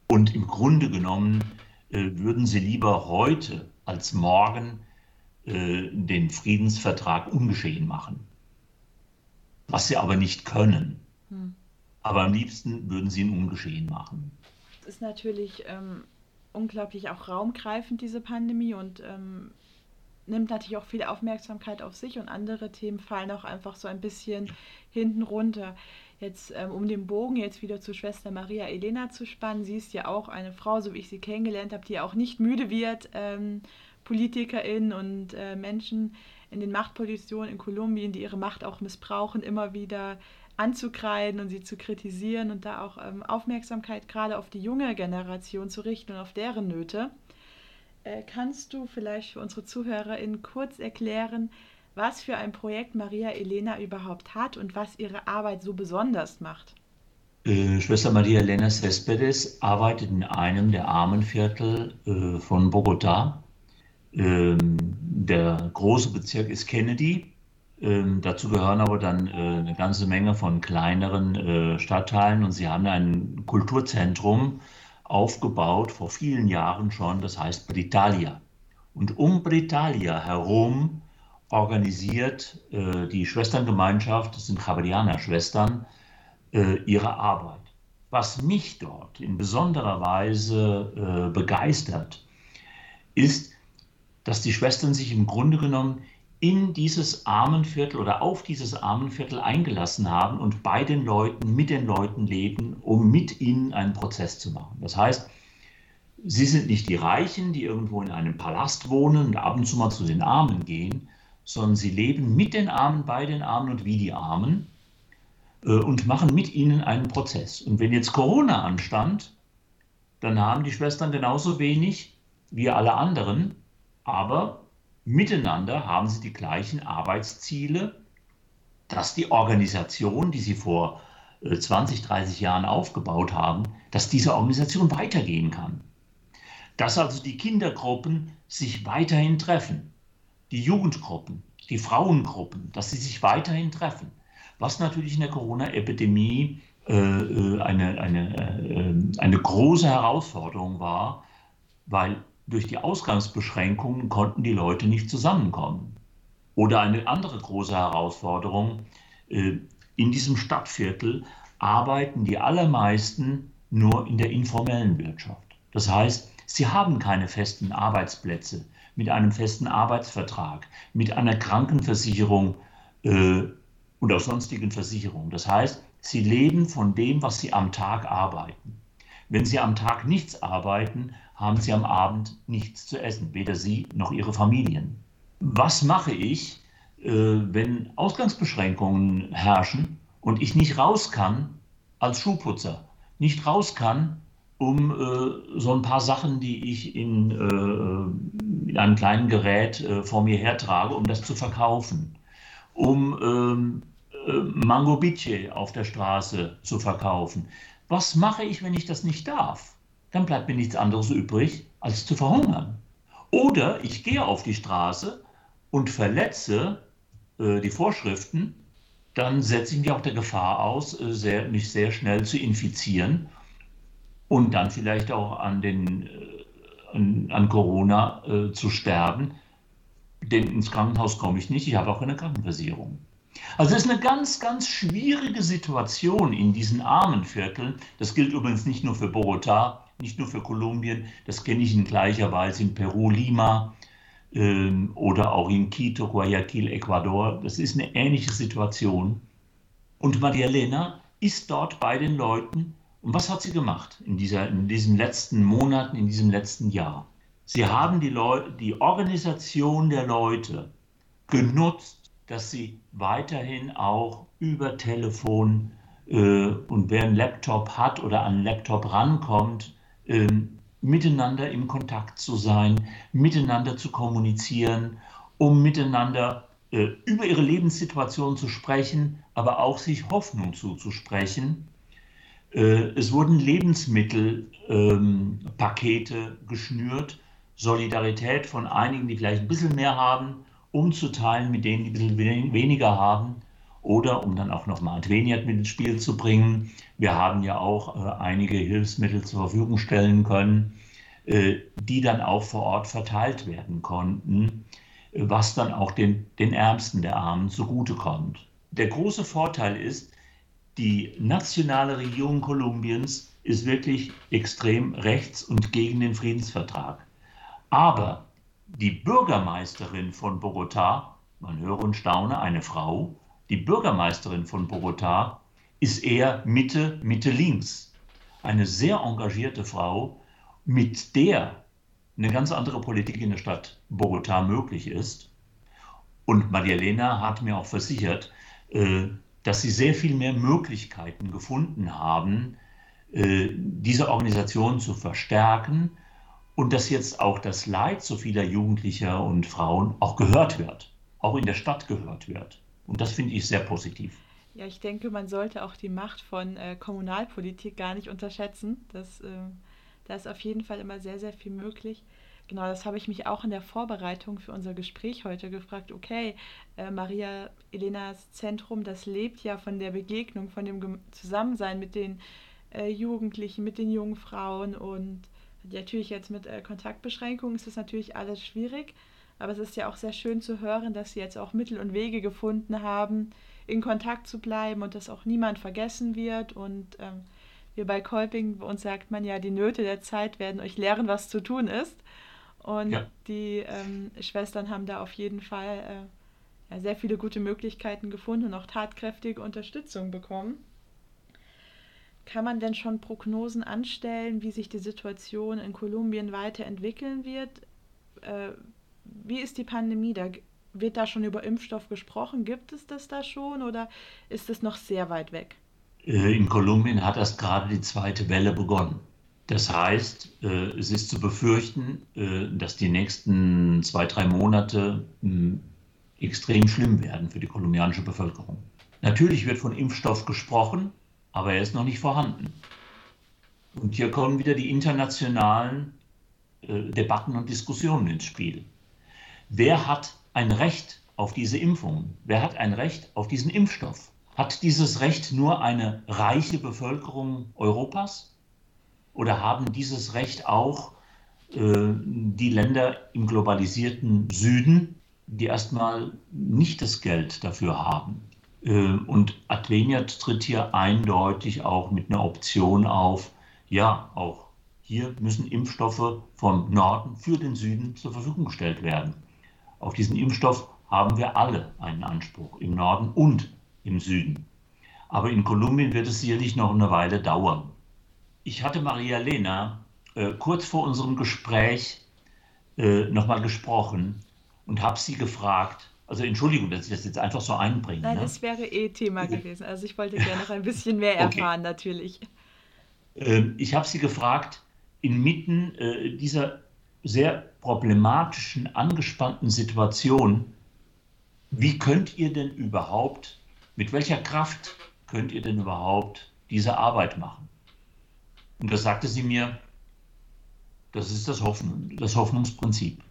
B: Und im Grunde genommen äh, würden sie lieber heute als morgen äh, den Friedensvertrag ungeschehen machen. Was sie aber nicht können. Hm. Aber am liebsten würden sie ihn ungeschehen machen.
A: Es ist natürlich ähm, unglaublich auch raumgreifend, diese Pandemie, und ähm, nimmt natürlich auch viel Aufmerksamkeit auf sich und andere Themen fallen auch einfach so ein bisschen hinten runter. Jetzt, ähm, um den Bogen jetzt wieder zu Schwester Maria Elena zu spannen, sie ist ja auch eine Frau, so wie ich sie kennengelernt habe, die auch nicht müde wird, ähm, PolitikerInnen und äh, Menschen in den Machtpositionen in Kolumbien, die ihre Macht auch missbrauchen, immer wieder anzukreiden und sie zu kritisieren und da auch ähm, Aufmerksamkeit gerade auf die junge Generation zu richten und auf deren Nöte. Äh, kannst du vielleicht für unsere ZuhörerInnen kurz erklären, was für ein Projekt Maria Elena überhaupt hat und was ihre Arbeit so besonders macht?
B: Äh, Schwester Maria Elena Cespedes arbeitet in einem der Armenviertel äh, von Bogotá. Ähm, der große Bezirk ist Kennedy. Ähm, dazu gehören aber dann äh, eine ganze Menge von kleineren äh, Stadtteilen und sie haben ein Kulturzentrum aufgebaut vor vielen Jahren schon, das heißt Britalia. Und um Britalia herum organisiert äh, die Schwesterngemeinschaft, das sind Javerianer-Schwestern, äh, ihre Arbeit. Was mich dort in besonderer Weise äh, begeistert, ist, dass die Schwestern sich im Grunde genommen in dieses Armenviertel oder auf dieses Armenviertel eingelassen haben und bei den Leuten, mit den Leuten leben, um mit ihnen einen Prozess zu machen. Das heißt, sie sind nicht die Reichen, die irgendwo in einem Palast wohnen und ab und zu mal zu den Armen gehen, sondern sie leben mit den Armen, bei den Armen und wie die Armen äh, und machen mit ihnen einen Prozess. Und wenn jetzt Corona anstand, dann haben die Schwestern genauso wenig wie alle anderen aber miteinander haben sie die gleichen Arbeitsziele, dass die Organisation, die sie vor 20, äh, 30 Jahren aufgebaut haben, dass diese Organisation weitergehen kann. Dass also die Kindergruppen sich weiterhin treffen, die Jugendgruppen, die Frauengruppen, dass sie sich weiterhin treffen. Was natürlich in der Corona-Epidemie äh, äh eine, eine, äh, eine große Herausforderung war, weil durch die Ausgangsbeschränkungen konnten die Leute nicht zusammenkommen. Oder eine andere große Herausforderung, äh, in diesem Stadtviertel arbeiten die allermeisten nur in der informellen Wirtschaft. Das heißt, sie haben keine festen Arbeitsplätze mit einem festen Arbeitsvertrag, mit einer Krankenversicherung äh, oder sonstigen Versicherungen. Das heißt, sie leben von dem, was sie am Tag arbeiten. Wenn sie am Tag nichts arbeiten, haben sie am Abend nichts zu essen, weder sie noch ihre Familien. Was mache ich, äh, wenn Ausgangsbeschränkungen herrschen und ich nicht raus kann als Schuhputzer, nicht raus kann, um äh, so ein paar Sachen, die ich in, äh, in einem kleinen Gerät vor mir hertrage, um das zu verkaufen, um ähm, äh, Mango Biche auf der Straße zu verkaufen. Was mache ich, wenn ich das nicht darf? Dann bleibt mir nichts anderes übrig, als zu verhungern. Oder ich gehe auf die Straße und verletze äh, die Vorschriften, dann setze ich mich auch der Gefahr aus, äh, sehr, mich sehr schnell zu infizieren und dann vielleicht auch an, den, äh, an, an Corona äh, zu sterben. Denn ins Krankenhaus komme ich nicht, ich habe auch eine Krankenversicherung. Also es ist eine ganz, ganz schwierige Situation in diesen armen Vierteln. Das gilt übrigens nicht nur für Bogotá, nicht nur für Kolumbien, das kenne ich in gleicher Weise in Peru, Lima ähm, oder auch in Quito, Guayaquil, Ecuador. Das ist eine ähnliche Situation. Und Maria Elena ist dort bei den Leuten. Und was hat sie gemacht in, dieser, in diesen letzten Monaten, in diesem letzten Jahr? Sie haben die, Leu die Organisation der Leute genutzt, dass sie weiterhin auch über Telefon äh, und wer einen Laptop hat oder an einen Laptop rankommt, ähm, miteinander im Kontakt zu sein, miteinander zu kommunizieren, um miteinander äh, über ihre Lebenssituation zu sprechen, aber auch sich Hoffnung zuzusprechen. Äh, es wurden Lebensmittelpakete ähm, geschnürt Solidarität von einigen, die vielleicht ein bisschen mehr haben, umzuteilen mit denen, die ein bisschen weniger haben oder um dann auch nochmal Adveniat mit ins Spiel zu bringen. Wir haben ja auch äh, einige Hilfsmittel zur Verfügung stellen können, äh, die dann auch vor Ort verteilt werden konnten, was dann auch den, den Ärmsten der Armen zugutekommt. Der große Vorteil ist, die nationale Regierung Kolumbiens ist wirklich extrem rechts und gegen den Friedensvertrag. Aber die Bürgermeisterin von Bogotá, man höre und staune, eine Frau, die Bürgermeisterin von Bogotá ist eher Mitte, Mitte links. Eine sehr engagierte Frau, mit der eine ganz andere Politik in der Stadt Bogotá möglich ist. Und Maria hat mir auch versichert, äh, dass sie sehr viel mehr Möglichkeiten gefunden haben, äh, diese Organisation zu verstärken und dass jetzt auch das Leid so vieler Jugendlicher und Frauen auch gehört wird, auch in der Stadt gehört wird. Und das finde ich sehr positiv.
A: Ja, ich denke, man sollte auch die Macht von äh, Kommunalpolitik gar nicht unterschätzen. Das, äh, da ist auf jeden Fall immer sehr, sehr viel möglich. Genau, das habe ich mich auch in der Vorbereitung für unser Gespräch heute gefragt. Okay, äh, Maria Elenas Zentrum, das lebt ja von der Begegnung, von dem Zusammensein mit den äh, Jugendlichen, mit den jungen Frauen und natürlich jetzt mit äh, Kontaktbeschränkungen ist das natürlich alles schwierig. Aber es ist ja auch sehr schön zu hören, dass sie jetzt auch Mittel und Wege gefunden haben, in Kontakt zu bleiben und dass auch niemand vergessen wird. Und ähm, wir bei Kolping, bei uns sagt man ja, die Nöte der Zeit werden euch lehren, was zu tun ist. Und ja. die ähm, Schwestern haben da auf jeden Fall äh, ja, sehr viele gute Möglichkeiten gefunden und auch tatkräftige Unterstützung bekommen. Kann man denn schon Prognosen anstellen, wie sich die Situation in Kolumbien weiterentwickeln wird? Äh, wie ist die Pandemie? Da wird da schon über Impfstoff gesprochen? Gibt es das da schon oder ist es noch sehr weit weg?
B: Äh, in Kolumbien hat erst gerade die zweite Welle begonnen. Das heißt, äh, es ist zu befürchten, äh, dass die nächsten zwei, drei Monate hm, extrem schlimm werden für die kolumbianische Bevölkerung. Natürlich wird von Impfstoff gesprochen, aber er ist noch nicht vorhanden. Und hier kommen wieder die internationalen Debatten und Diskussionen ins Spiel. Wer hat ein Recht auf diese Impfungen? Wer hat ein Recht auf diesen Impfstoff? Hat dieses Recht nur eine reiche Bevölkerung Europas? Oder haben dieses Recht auch äh, die Länder im globalisierten Süden, die erstmal nicht das Geld dafür haben? Äh, und Adveniat tritt hier eindeutig auch mit einer Option auf, ja, auch hier müssen Impfstoffe vom Norden für den Süden zur Verfügung gestellt werden. Auf diesen Impfstoff haben wir alle einen Anspruch, im Norden und im Süden. Aber in Kolumbien wird es sicherlich noch eine Weile dauern. Ich hatte Maria Lena äh, kurz vor unserem Gespräch äh, nochmal gesprochen und habe sie gefragt, also Entschuldigung, dass ich das jetzt einfach so einbringe.
A: Nein, ne? das wäre eh Thema gewesen. Also ich wollte gerne noch ein bisschen mehr erfahren, okay. natürlich.
B: Ähm, ich habe sie gefragt, inmitten äh, dieser sehr problematischen, angespannten Situation, wie könnt ihr denn überhaupt, mit welcher Kraft könnt ihr denn überhaupt diese Arbeit machen? Und da sagte sie mir, das ist das, Hoffnung, das Hoffnungsprinzip.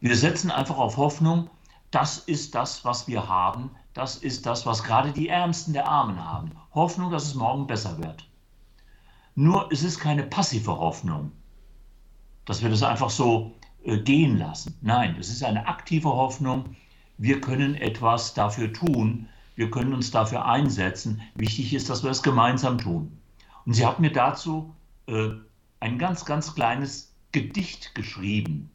B: Wir setzen einfach auf Hoffnung, das ist das, was wir haben, das ist das, was gerade die Ärmsten der Armen haben. Hoffnung, dass es morgen besser wird. Nur es ist keine passive Hoffnung dass wir das einfach so äh, gehen lassen. Nein, es ist eine aktive Hoffnung. Wir können etwas dafür tun. Wir können uns dafür einsetzen. Wichtig ist, dass wir es gemeinsam tun. Und sie hat mir dazu äh, ein ganz, ganz kleines Gedicht geschrieben.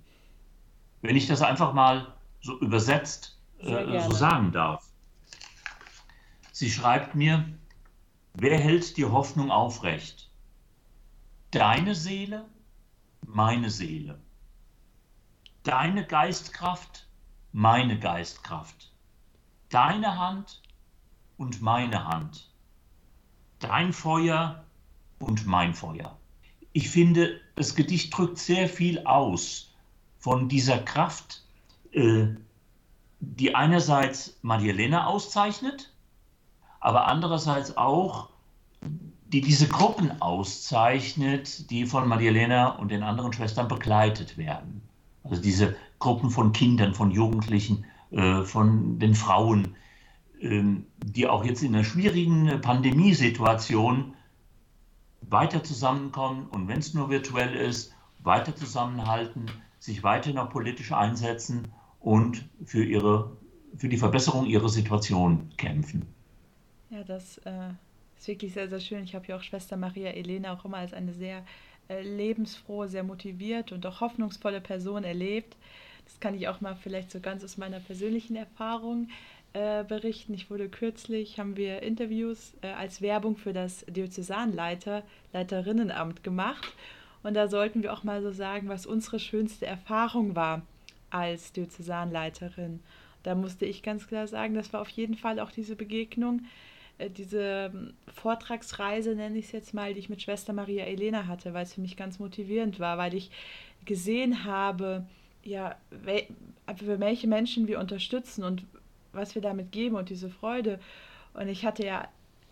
B: Wenn ich das einfach mal so übersetzt äh, so sagen darf. Sie schreibt mir, wer hält die Hoffnung aufrecht? Deine Seele meine Seele. Deine Geistkraft, meine Geistkraft. Deine Hand und meine Hand. Dein Feuer und mein Feuer. Ich finde, das Gedicht drückt sehr viel aus von dieser Kraft, äh, die einerseits Maria Elena auszeichnet, aber andererseits auch die diese Gruppen auszeichnet, die von Maria und den anderen Schwestern begleitet werden. Also diese Gruppen von Kindern, von Jugendlichen, äh, von den Frauen, ähm, die auch jetzt in einer schwierigen Pandemiesituation weiter zusammenkommen und wenn es nur virtuell ist, weiter zusammenhalten, sich weiter noch politisch einsetzen und für, ihre, für die Verbesserung ihrer Situation kämpfen.
A: Ja, das äh, ist wirklich sehr, sehr schön. Ich habe ja auch Schwester Maria Elena auch immer als eine sehr äh, lebensfrohe, sehr motiviert und auch hoffnungsvolle Person erlebt. Das kann ich auch mal vielleicht so ganz aus meiner persönlichen Erfahrung äh, berichten. Ich wurde kürzlich, haben wir Interviews äh, als Werbung für das Diözesanleiter, Leiterinnenamt gemacht. Und da sollten wir auch mal so sagen, was unsere schönste Erfahrung war als Diözesanleiterin. Da musste ich ganz klar sagen, das war auf jeden Fall auch diese Begegnung diese ähm, Vortragsreise, nenne ich es jetzt mal, die ich mit Schwester Maria Elena hatte, weil es für mich ganz motivierend war, weil ich gesehen habe, ja, welche Menschen wir unterstützen und was wir damit geben und diese Freude. Und ich hatte ja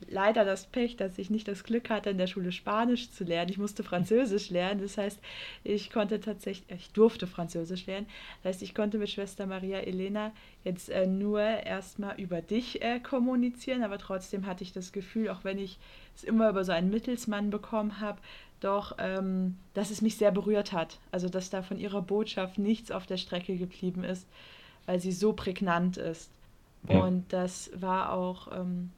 A: leider das Pech, dass ich nicht das Glück hatte, in der Schule Spanisch zu lernen. Ich musste Französisch lernen. Das heißt, ich konnte tatsächlich, ich durfte Französisch lernen. Das heißt, ich konnte mit Schwester Maria Elena jetzt äh, nur erstmal über dich äh, kommunizieren, aber trotzdem hatte ich das Gefühl, auch wenn ich es immer über so einen Mittelsmann bekommen habe, doch, ähm, dass es mich sehr berührt hat. Also, dass da von ihrer Botschaft nichts auf der Strecke geblieben ist, weil sie so prägnant ist. Ja. Und das war auch. Ähm,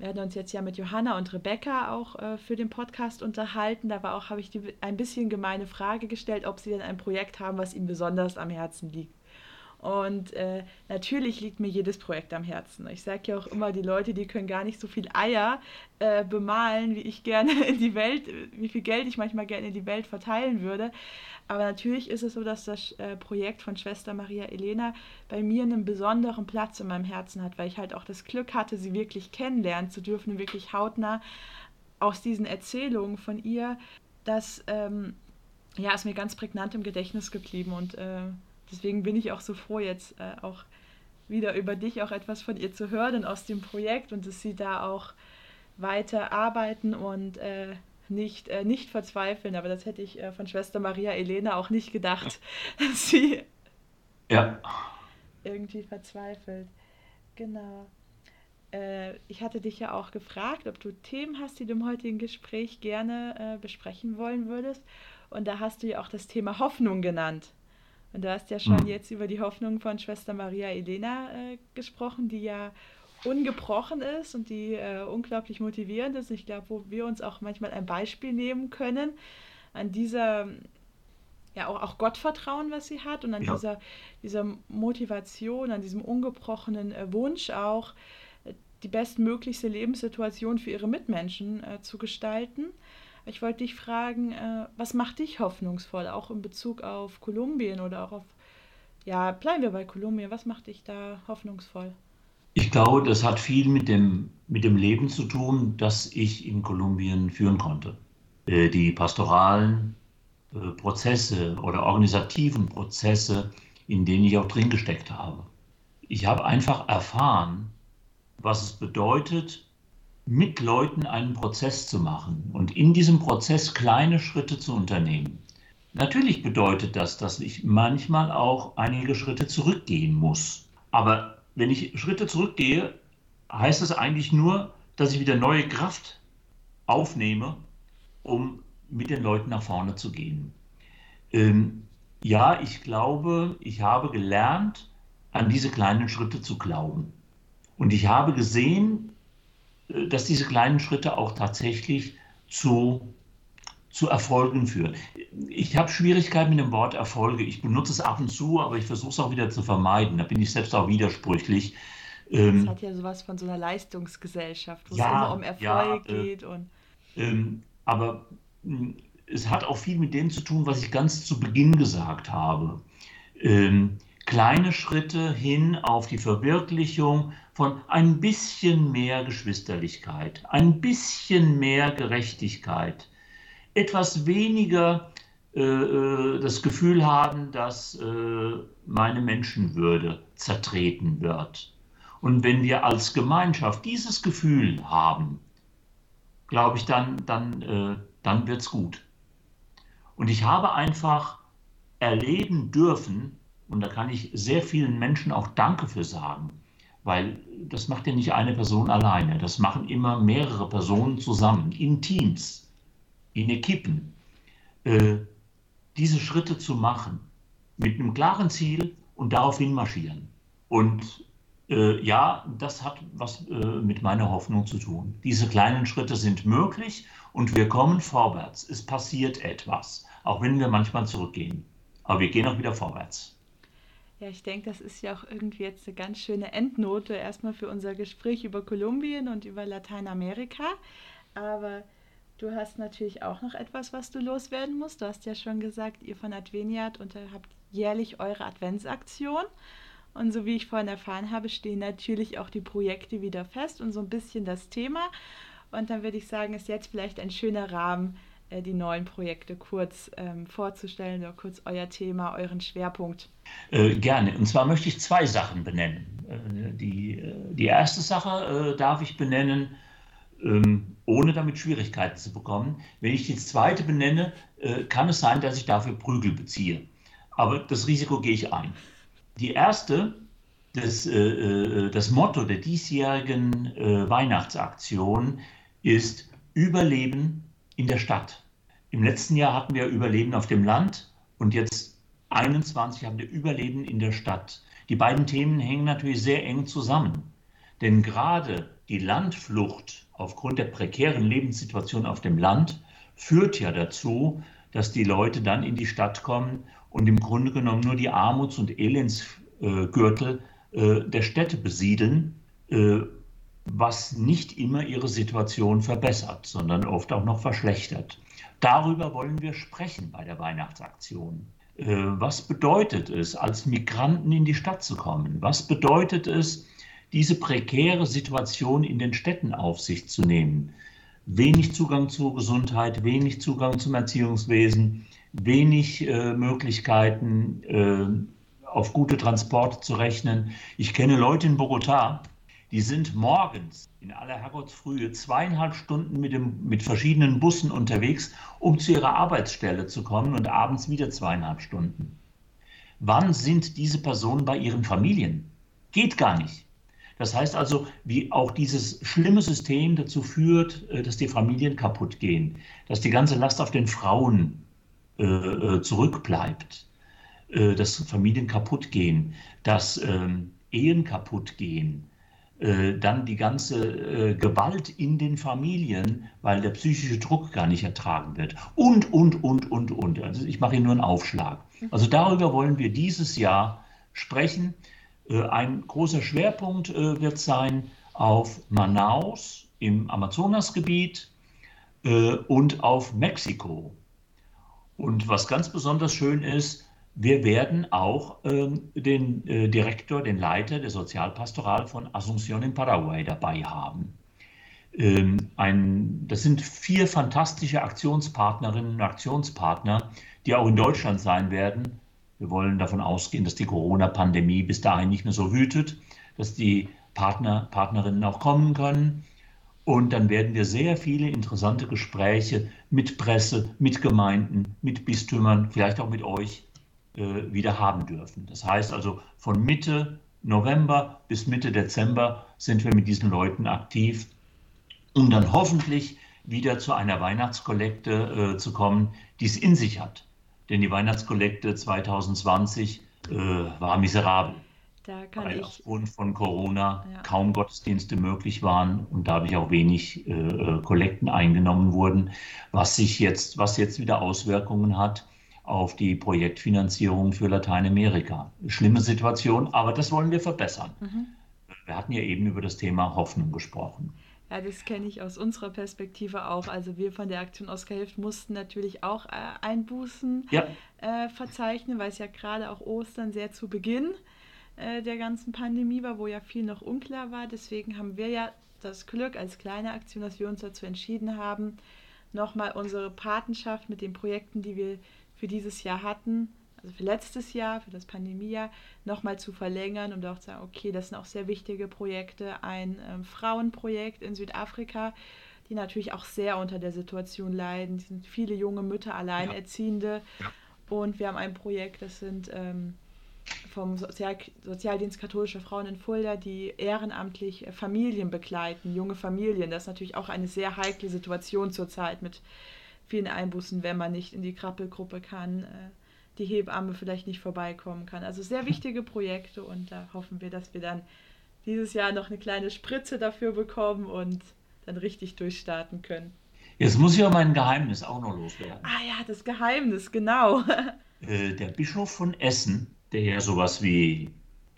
A: wir hatten uns jetzt ja mit Johanna und Rebecca auch äh, für den Podcast unterhalten. Da war auch, habe ich die ein bisschen gemeine Frage gestellt, ob sie denn ein Projekt haben, was ihnen besonders am Herzen liegt. Und äh, natürlich liegt mir jedes Projekt am Herzen. Ich sage ja auch immer, die Leute, die können gar nicht so viel Eier äh, bemalen, wie ich gerne in die Welt, wie viel Geld ich manchmal gerne in die Welt verteilen würde. Aber natürlich ist es so, dass das äh, Projekt von Schwester Maria Elena bei mir einen besonderen Platz in meinem Herzen hat, weil ich halt auch das Glück hatte, sie wirklich kennenlernen zu dürfen, wirklich hautnah aus diesen Erzählungen von ihr. Das ähm, ja, ist mir ganz prägnant im Gedächtnis geblieben und äh, deswegen bin ich auch so froh, jetzt äh, auch wieder über dich auch etwas von ihr zu hören und aus dem Projekt und dass sie da auch weiter arbeiten und äh, nicht, äh, nicht verzweifeln. Aber das hätte ich äh, von Schwester Maria Elena auch nicht gedacht, dass sie ja. irgendwie verzweifelt. Genau. Äh, ich hatte dich ja auch gefragt, ob du Themen hast, die du im heutigen Gespräch gerne äh, besprechen wollen würdest. Und da hast du ja auch das Thema Hoffnung genannt. Und du hast ja schon mhm. jetzt über die Hoffnung von Schwester Maria Elena äh, gesprochen, die ja ungebrochen ist und die äh, unglaublich motivierend ist. Ich glaube, wo wir uns auch manchmal ein Beispiel nehmen können an dieser, ja, auch, auch Gottvertrauen, was sie hat und an ja. dieser, dieser Motivation, an diesem ungebrochenen äh, Wunsch auch, äh, die bestmöglichste Lebenssituation für ihre Mitmenschen äh, zu gestalten. Ich wollte dich fragen, äh, was macht dich hoffnungsvoll, auch in Bezug auf Kolumbien oder auch auf, ja, bleiben wir bei Kolumbien, was macht dich da hoffnungsvoll?
B: Ich glaube, das hat viel mit dem, mit dem Leben zu tun, das ich in Kolumbien führen konnte. Äh, die pastoralen äh, Prozesse oder organisativen Prozesse, in denen ich auch drin gesteckt habe. Ich habe einfach erfahren, was es bedeutet, mit Leuten einen Prozess zu machen und in diesem Prozess kleine Schritte zu unternehmen. Natürlich bedeutet das, dass ich manchmal auch einige Schritte zurückgehen muss. Aber wenn ich Schritte zurückgehe, heißt das eigentlich nur, dass ich wieder neue Kraft aufnehme, um mit den Leuten nach vorne zu gehen. Ähm, ja, ich glaube, ich habe gelernt, an diese kleinen Schritte zu glauben. Und ich habe gesehen, dass diese kleinen Schritte auch tatsächlich zu, zu Erfolgen führen. Ich habe Schwierigkeiten mit dem Wort Erfolge. Ich benutze es ab und zu, aber ich versuche es auch wieder zu vermeiden. Da bin ich selbst auch widersprüchlich.
A: Das ähm, hat ja sowas von so einer Leistungsgesellschaft, wo ja, es immer um Erfolg ja, äh, geht. Und
B: ähm, aber hm, es hat auch viel mit dem zu tun, was ich ganz zu Beginn gesagt habe. Ähm, kleine Schritte hin auf die Verwirklichung von ein bisschen mehr Geschwisterlichkeit, ein bisschen mehr Gerechtigkeit, etwas weniger äh, äh, das Gefühl haben, dass äh, meine Menschenwürde zertreten wird. Und wenn wir als Gemeinschaft dieses Gefühl haben, glaube ich, dann, dann, äh, dann wird es gut. Und ich habe einfach erleben dürfen, und da kann ich sehr vielen Menschen auch Danke für sagen, weil das macht ja nicht eine Person alleine, das machen immer mehrere Personen zusammen, in Teams, in Equipen, äh, diese Schritte zu machen, mit einem klaren Ziel und daraufhin marschieren. Und äh, ja, das hat was äh, mit meiner Hoffnung zu tun. Diese kleinen Schritte sind möglich und wir kommen vorwärts. Es passiert etwas, auch wenn wir manchmal zurückgehen. Aber wir gehen auch wieder vorwärts.
A: Ja, ich denke, das ist ja auch irgendwie jetzt eine ganz schöne Endnote erstmal für unser Gespräch über Kolumbien und über Lateinamerika. Aber du hast natürlich auch noch etwas, was du loswerden musst. Du hast ja schon gesagt, ihr von Adveniat und habt jährlich eure Adventsaktion. Und so wie ich vorhin erfahren habe, stehen natürlich auch die Projekte wieder fest und so ein bisschen das Thema. Und dann würde ich sagen, ist jetzt vielleicht ein schöner Rahmen, äh, die neuen Projekte kurz ähm, vorzustellen oder kurz euer Thema, euren Schwerpunkt.
B: Äh, gerne. Und zwar möchte ich zwei Sachen benennen. Äh, die, äh, die erste Sache äh, darf ich benennen, ähm, ohne damit Schwierigkeiten zu bekommen. Wenn ich die zweite benenne, äh, kann es sein, dass ich dafür Prügel beziehe. Aber das Risiko gehe ich ein. Die erste, das, das Motto der diesjährigen Weihnachtsaktion ist Überleben in der Stadt. Im letzten Jahr hatten wir Überleben auf dem Land und jetzt 21 haben wir Überleben in der Stadt. Die beiden Themen hängen natürlich sehr eng zusammen. Denn gerade die Landflucht aufgrund der prekären Lebenssituation auf dem Land führt ja dazu, dass die Leute dann in die Stadt kommen und im Grunde genommen nur die Armuts- und Elendsgürtel äh, der Städte besiedeln, äh, was nicht immer ihre Situation verbessert, sondern oft auch noch verschlechtert. Darüber wollen wir sprechen bei der Weihnachtsaktion. Äh, was bedeutet es, als Migranten in die Stadt zu kommen? Was bedeutet es, diese prekäre Situation in den Städten auf sich zu nehmen? Wenig Zugang zur Gesundheit, wenig Zugang zum Erziehungswesen, wenig äh, Möglichkeiten, äh, auf gute Transporte zu rechnen. Ich kenne Leute in Bogotá, die sind morgens in aller Herrgottsfrühe zweieinhalb Stunden mit, dem, mit verschiedenen Bussen unterwegs, um zu ihrer Arbeitsstelle zu kommen und abends wieder zweieinhalb Stunden. Wann sind diese Personen bei ihren Familien? Geht gar nicht. Das heißt also, wie auch dieses schlimme System dazu führt, äh, dass die Familien kaputt gehen, dass die ganze Last auf den Frauen äh, äh zurückbleibt, äh, dass Familien kaputt gehen, dass ähm, Ehen kaputt gehen, dann die ganze äh, Gewalt in den Familien, weil der psychische Druck gar nicht ertragen wird. Und, und, und, und, und. Also ich mache hier nur einen Aufschlag. Also darüber wollen wir dieses Jahr sprechen. Äh, ein großer Schwerpunkt wird sein auf Manaus im Amazonasgebiet und auf Mexiko. Und was ganz besonders schön ist, wir werden auch ähm, den äh, Direktor, den Leiter der Sozialpastoral von Asunción in Paraguay dabei haben. Ähm, ein, das sind vier fantastische Aktionspartnerinnen und Aktionspartner, die auch in Deutschland sein werden. Wir wollen davon ausgehen, dass die Corona-Pandemie bis dahin nicht mehr so wütet, dass die Partner, Partnerinnen auch kommen können. Und dann werden wir sehr viele interessante Gespräche mit Presse, mit Gemeinden, mit Bistümern, vielleicht auch mit euch äh, wieder haben dürfen. Das heißt also, von Mitte November bis Mitte Dezember sind wir mit diesen Leuten aktiv, um dann hoffentlich wieder zu einer Weihnachtskollekte äh, zu kommen, die es in sich hat. Denn die Weihnachtskollekte 2020 äh, war miserabel. Weil ich, aufgrund von Corona ja. kaum Gottesdienste möglich waren und dadurch auch wenig äh, äh, Kollekten eingenommen wurden, was sich jetzt, was jetzt wieder Auswirkungen hat auf die Projektfinanzierung für Lateinamerika. Schlimme Situation, aber das wollen wir verbessern. Mhm. Wir hatten ja eben über das Thema Hoffnung gesprochen.
A: Ja, das kenne ich aus unserer Perspektive auch. Also wir von der Aktion Oscar hilft mussten natürlich auch äh, Einbußen ja. äh, verzeichnen, weil es ja gerade auch Ostern sehr zu Beginn äh, der ganzen Pandemie war, wo ja viel noch unklar war. Deswegen haben wir ja das Glück als kleine Aktion, dass wir uns dazu entschieden haben, nochmal unsere Patenschaft mit den Projekten, die wir für dieses Jahr hatten, also für letztes Jahr, für das Pandemiejahr, nochmal zu verlängern und auch zu sagen, okay, das sind auch sehr wichtige Projekte. Ein ähm, Frauenprojekt in Südafrika, die natürlich auch sehr unter der Situation leiden. Es sind viele junge Mütter, Alleinerziehende. Ja. Und wir haben ein Projekt, das sind ähm, vom Sozial Sozialdienst katholischer Frauen in Fulda, die ehrenamtlich äh, Familien begleiten, junge Familien. Das ist natürlich auch eine sehr heikle Situation zurzeit mit vielen Einbußen, wenn man nicht in die Krabbelgruppe kann, äh, die Hebamme vielleicht nicht vorbeikommen kann. Also sehr wichtige Projekte und da hoffen wir, dass wir dann dieses Jahr noch eine kleine Spritze dafür bekommen und dann richtig durchstarten können.
B: Jetzt muss ich auch mein Geheimnis auch noch loswerden.
A: Ah ja, das Geheimnis, genau.
B: Äh, der Bischof von Essen, der ja sowas wie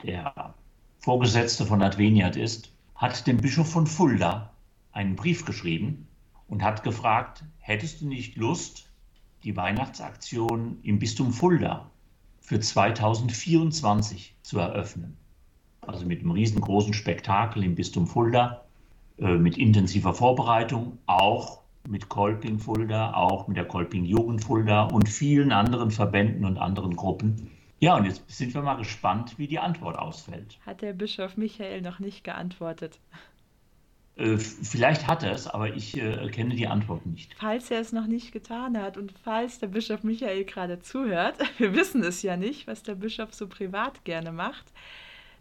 B: der Vorgesetzte von Adveniat ist, hat dem Bischof von Fulda einen Brief geschrieben und hat gefragt, hättest du nicht Lust, die Weihnachtsaktion im Bistum Fulda für 2024 zu eröffnen? Also mit einem riesengroßen Spektakel im Bistum Fulda äh, mit intensiver Vorbereitung, auch mit Kolping Fulda, auch mit der Kolping Jugend Fulda und vielen anderen Verbänden und anderen Gruppen. Ja, und jetzt sind wir mal gespannt, wie die Antwort ausfällt.
A: Hat der Bischof Michael noch nicht geantwortet?
B: Äh, vielleicht hat er es, aber ich äh, kenne die Antwort nicht.
A: Falls er es noch nicht getan hat und falls der Bischof Michael gerade zuhört, wir wissen es ja nicht, was der Bischof so privat gerne macht,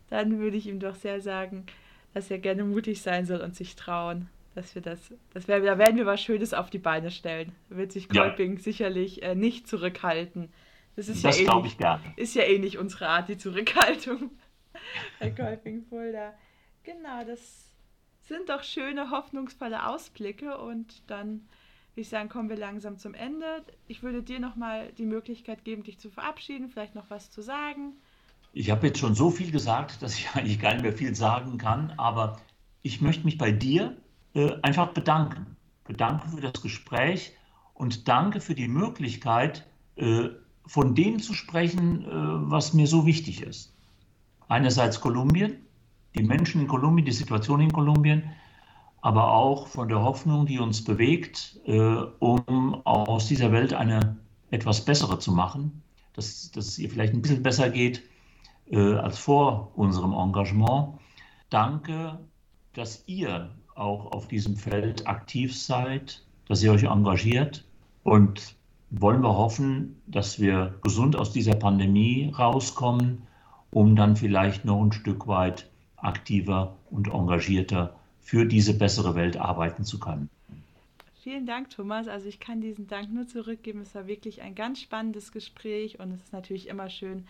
A: dann würde ich ihm doch sehr sagen, dass er gerne mutig sein soll und sich trauen. Dass wir das, das wär, da werden wir was Schönes auf die Beine stellen. Da wird sich Kolping ja. sicherlich äh, nicht zurückhalten.
B: Das ist das ja glaube ich gerne.
A: Ist ja eh nicht unsere Art, die Zurückhaltung. Herr Kolping Fulda. Genau, das sind doch schöne, hoffnungsvolle Ausblicke und dann würde ich sagen, kommen wir langsam zum Ende. Ich würde dir nochmal die Möglichkeit geben, dich zu verabschieden, vielleicht noch was zu sagen.
B: Ich habe jetzt schon so viel gesagt, dass ich eigentlich gar nicht mehr viel sagen kann, aber ich möchte mich bei dir äh, einfach bedanken. Bedanken für das Gespräch und danke für die Möglichkeit, äh, von dem zu sprechen, äh, was mir so wichtig ist. Einerseits Kolumbien, die Menschen in Kolumbien, die Situation in Kolumbien, aber auch von der Hoffnung, die uns bewegt, äh, um aus dieser Welt eine etwas bessere zu machen, dass, dass es ihr vielleicht ein bisschen besser geht äh, als vor unserem Engagement. Danke, dass ihr auch auf diesem Feld aktiv seid, dass ihr euch engagiert und wollen wir hoffen, dass wir gesund aus dieser Pandemie rauskommen, um dann vielleicht noch ein Stück weit aktiver und engagierter für diese bessere Welt arbeiten zu können.
A: Vielen Dank, Thomas. Also ich kann diesen Dank nur zurückgeben. Es war wirklich ein ganz spannendes Gespräch und es ist natürlich immer schön,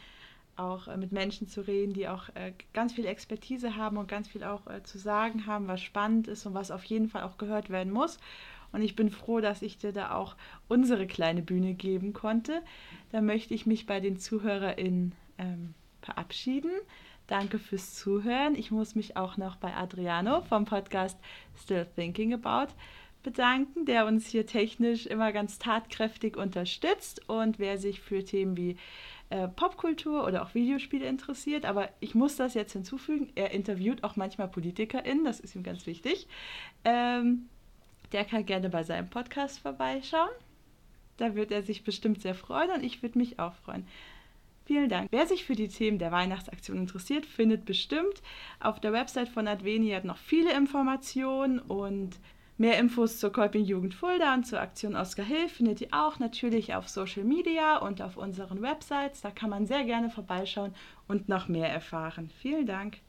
A: auch äh, mit Menschen zu reden, die auch äh, ganz viel Expertise haben und ganz viel auch äh, zu sagen haben, was spannend ist und was auf jeden Fall auch gehört werden muss. Und ich bin froh, dass ich dir da auch unsere kleine Bühne geben konnte. Da möchte ich mich bei den ZuhörerInnen ähm, verabschieden. Danke fürs Zuhören. Ich muss mich auch noch bei Adriano vom Podcast Still Thinking About bedanken, der uns hier technisch immer ganz tatkräftig unterstützt. Und wer sich für Themen wie äh, Popkultur oder auch Videospiele interessiert, aber ich muss das jetzt hinzufügen, er interviewt auch manchmal PolitikerInnen, das ist ihm ganz wichtig. Ähm, der kann gerne bei seinem Podcast vorbeischauen. Da wird er sich bestimmt sehr freuen und ich würde mich auch freuen. Vielen Dank. Wer sich für die Themen der Weihnachtsaktion interessiert, findet bestimmt auf der Website von Adveniat noch viele Informationen und Mehr Infos zur Kolping Jugend Fulda und zur Aktion Oscar Hill findet ihr auch natürlich auf Social Media und auf unseren Websites. Da kann man sehr gerne vorbeischauen und noch mehr erfahren. Vielen Dank.